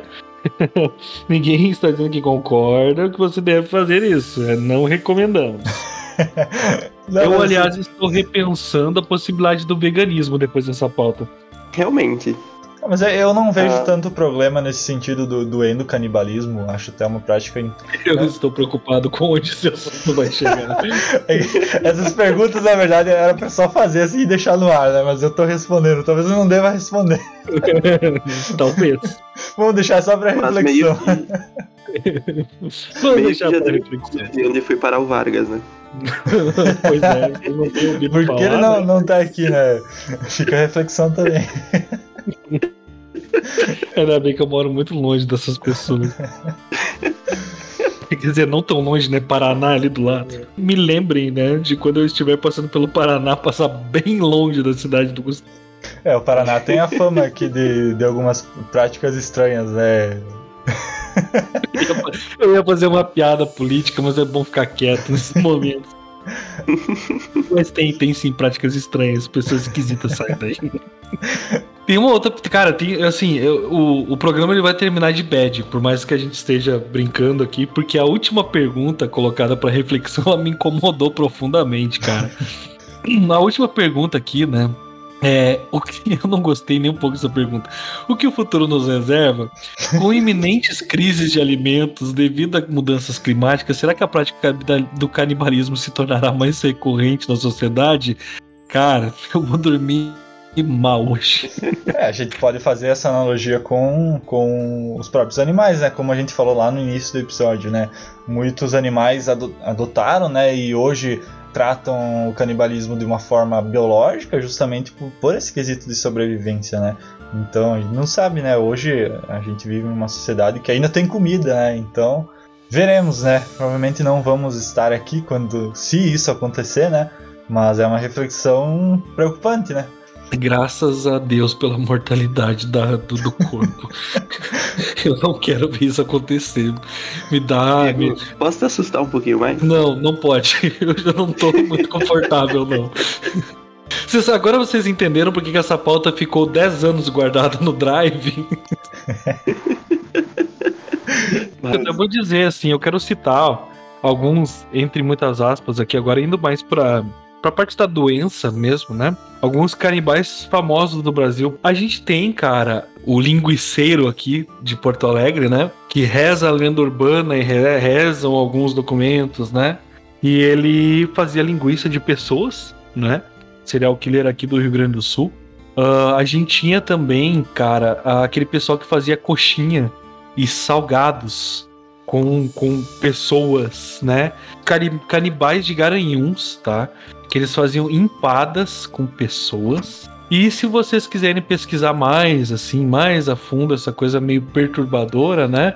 Ninguém está dizendo que concorda que você deve fazer isso. É, não recomendamos. não, eu, aliás, assim... estou repensando a possibilidade do veganismo depois dessa pauta. Realmente. Mas é, eu não vejo ah. tanto problema nesse sentido do, do endocanibalismo. Acho até uma prática. Eu estou preocupado com onde esse assunto vai chegar. Essas perguntas, na verdade, era pra só fazer assim e deixar no ar, né? Mas eu tô respondendo. Talvez eu não deva responder. Talvez. Vamos deixar só pra reflexão. Vamos meio deixar pra reflexão. De onde foi parar o Vargas, né? pois é, eu não tenho Por que ele não, né? não tá aqui, né? Fica a reflexão também. Ainda bem que eu moro muito longe dessas pessoas. Quer dizer, não tão longe, né? Paraná ali do lado. Me lembrem, né? De quando eu estiver passando pelo Paraná, passar bem longe da cidade do Gustavo. É, o Paraná tem a fama aqui de, de algumas práticas estranhas, né? Eu ia fazer uma piada política, mas é bom ficar quieto nesse momento. Mas tem, tem sim práticas estranhas, pessoas esquisitas saem daí. Tem uma outra. Cara, tem. Assim, eu- o, o programa ele vai terminar de bad, por mais que a gente esteja brincando aqui, porque a última pergunta colocada pra reflexão ela me incomodou profundamente, cara. Na última pergunta aqui, né? É, o que eu não gostei nem um pouco dessa pergunta. O que o futuro nos reserva? Com iminentes crises de alimentos devido a mudanças climáticas, será que a prática do canibalismo se tornará mais recorrente na sociedade? Cara, eu vou dormir mal hoje. É, a gente pode fazer essa analogia com, com os próprios animais, né? Como a gente falou lá no início do episódio, né? Muitos animais ado- adotaram, né? E hoje tratam o canibalismo de uma forma biológica, justamente por, por esse quesito de sobrevivência, né? Então, a gente não sabe, né? Hoje a gente vive numa sociedade que ainda tem comida, né? Então, veremos, né? Provavelmente não vamos estar aqui quando, se isso acontecer, né? Mas é uma reflexão preocupante, né? Graças a Deus pela mortalidade da- do, do corpo. eu não quero ver isso acontecer. Me dá. me- posso te assustar um pouquinho mais? Não, não pode. Eu já não tô muito confortável, não. Vocês- agora vocês entenderam por que essa pauta ficou 10 anos guardada no drive? Mas, Eu vou dizer assim, eu quero citar ó, alguns, entre muitas aspas aqui, agora indo mais pra, pra parte da doença mesmo, né? Alguns canibais famosos do Brasil. A gente tem, cara, o linguiceiro aqui de Porto Alegre, né? Que reza a lenda urbana e re- rezam alguns documentos, né? E ele fazia linguiça de pessoas, né? Serial killer aqui do Rio Grande do Sul. Ah, a gente tinha também, cara, aquele pessoal que fazia coxinha e salgados com, com pessoas, né? Cani- Canibais de Garanhuns, tá? Que eles faziam empadas com pessoas. E se vocês quiserem pesquisar mais, assim, mais a fundo, essa coisa meio perturbadora, né?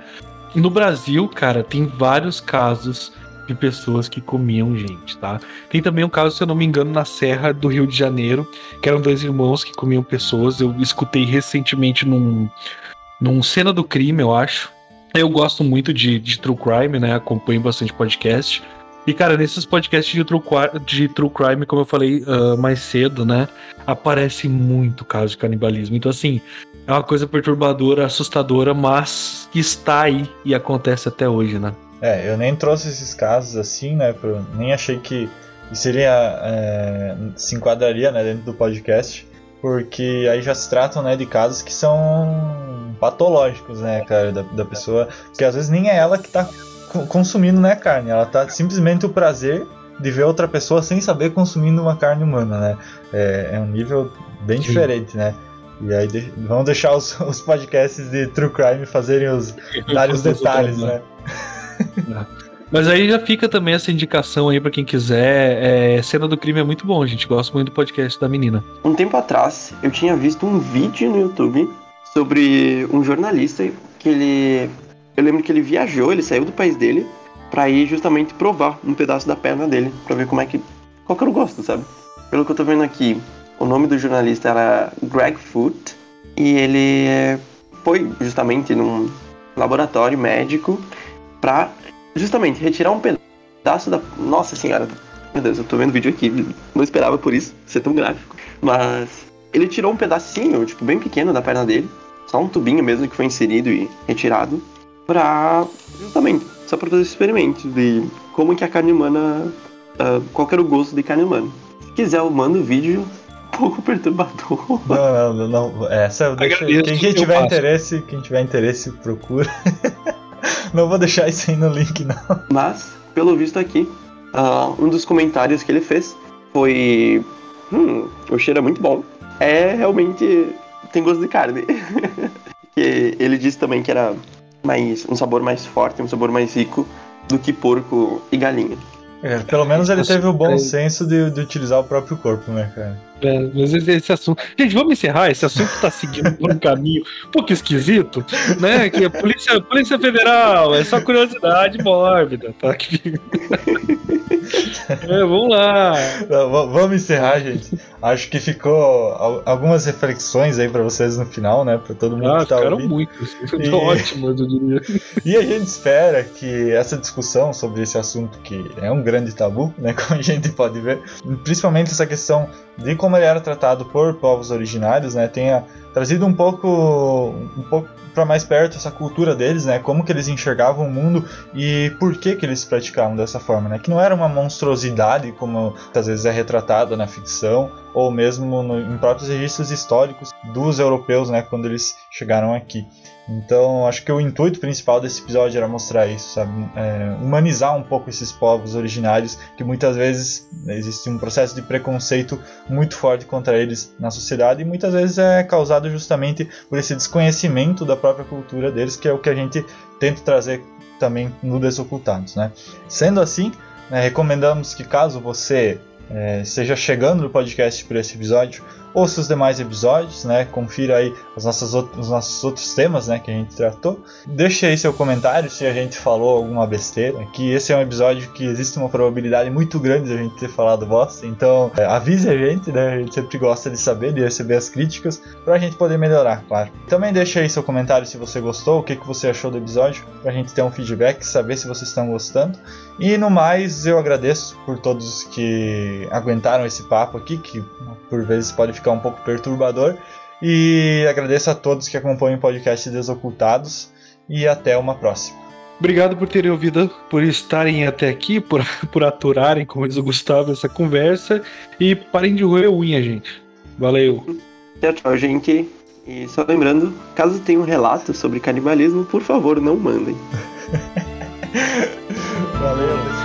No Brasil, cara, tem vários casos de pessoas que comiam gente, tá? Tem também um caso, se eu não me engano, na Serra do Rio de Janeiro, que eram dois irmãos que comiam pessoas. Eu escutei recentemente num, num Cena do Crime, eu acho. Eu gosto muito de, de True Crime, né? Acompanho bastante podcast. E, cara, nesses podcasts de True, de true Crime, como eu falei ah, mais cedo, né? Aparece muito caso de canibalismo. Então, assim, é uma coisa perturbadora, assustadora, mas que está aí e acontece até hoje, né? É, eu nem trouxe esses casos assim, né? pro- nem achei que seria. é, se enquadraria né, dentro do podcast, porque aí já se tratam né, de casos que são patológicos, né, cara, da, da pessoa, que às vezes nem é ela que tá co- consumindo né, carne, ela tá simplesmente o prazer de ver outra pessoa sem saber consumindo uma carne humana, né? É, é um nível bem Sim. diferente, né? E aí de- vamos deixar os, os podcasts de True Crime fazerem os, darem os detalhes, né? Mas aí já fica também essa indicação aí pra quem quiser. É, Cena do Crime é muito bom, gente gosta muito do podcast da menina. um tempo atrás, eu tinha visto um vídeo no YouTube sobre um jornalista que ele. Eu lembro que ele viajou, ele saiu do país dele pra ir justamente provar um pedaço da perna dele, pra ver como é que. qual que era gosto, sabe? Pelo que eu tô vendo aqui, o nome do jornalista era Greg Foot e ele foi justamente num laboratório médico pra justamente retirar um pedaço da. Nossa senhora, meu Deus, eu tô vendo o vídeo aqui, não esperava por isso ser tão gráfico. Mas ele tirou um pedacinho, tipo, bem pequeno da perna dele, só um tubinho mesmo que foi inserido e retirado, pra. justamente, só pra fazer esse experimento de como que a carne humana. ah, qual que era o gosto de carne humana. Se quiser, eu mando o vídeo um pouco perturbador. Não, não, não, não. Essa eu deixo. Agradeço, Quem, quem tiver interesse, quem tiver interesse, procura. não vou deixar isso aí no link, não. Mas, pelo visto aqui, ah, um dos comentários que ele fez foi. Hum, o cheiro é muito bom. É realmente. tem gosto de carne. que ele disse também que era mais um sabor mais forte, um sabor mais rico do que porco e galinha. É, pelo menos ele Nossa, teve o bom é- senso de, de utilizar o próprio corpo, né, cara? É, mas esse, assunto. Gente, vamos encerrar. Esse assunto tá seguindo por um caminho um pouco esquisito, né? Que a Polícia, Polícia Federal, é só curiosidade mórbida, tá? É, vamos lá. Vamos encerrar, gente. Acho que ficou al- algumas reflexões aí pra vocês no final, né? Pra todo mundo Ah, que tá ouvindo. muito. assim, E- Ótimas, eu diria. E a gente espera que essa discussão sobre esse assunto, que é um grande tabu, né, como a gente pode ver, principalmente essa questão de como ele era tratado por povos originários, né, tenha trazido um pouco, um pouco para mais perto essa cultura deles, né, como que eles enxergavam o mundo e por que que eles praticavam dessa forma, né, que não era uma monstruosidade como às vezes é retratada na ficção ou mesmo no, em próprios registros históricos dos europeus, né, quando eles chegaram aqui. Então, acho que o intuito principal desse episódio era mostrar isso, sabe? É, humanizar um pouco esses povos originários, que muitas vezes existe um processo de preconceito muito forte contra eles na sociedade, e muitas vezes é causado justamente por esse desconhecimento da própria cultura deles, que é o que a gente tenta trazer também no Desocultados, né? Sendo assim, né, recomendamos que caso você é, esteja chegando no podcast por esse episódio, ouça os demais episódios, né? Confira aí as nossas out- os nossos outros temas, né? Que a gente tratou. Deixe aí seu comentário se a gente falou alguma besteira. Que esse é um episódio que existe uma probabilidade muito grande de a gente ter falado bosta. Então é, avise a gente, né? A gente sempre gosta de saber, de receber as críticas, pra gente poder melhorar, claro. Também deixe aí seu comentário se você gostou, o que, que você achou do episódio, pra gente ter um feedback, saber se vocês estão gostando. E no mais, eu agradeço por todos que aguentaram esse papo aqui, que por vezes pode ficar um pouco perturbador. E agradeço a todos que acompanham o podcast Desocultados. E até uma próxima. Obrigado por terem ouvido, por estarem até aqui, por, por aturarem, como diz o Gustavo, essa conversa. E parem de roer unha, gente. Valeu. Tchau, tchau, gente. E só lembrando, caso tenha um relato sobre canibalismo, por favor, não mandem. Valeu,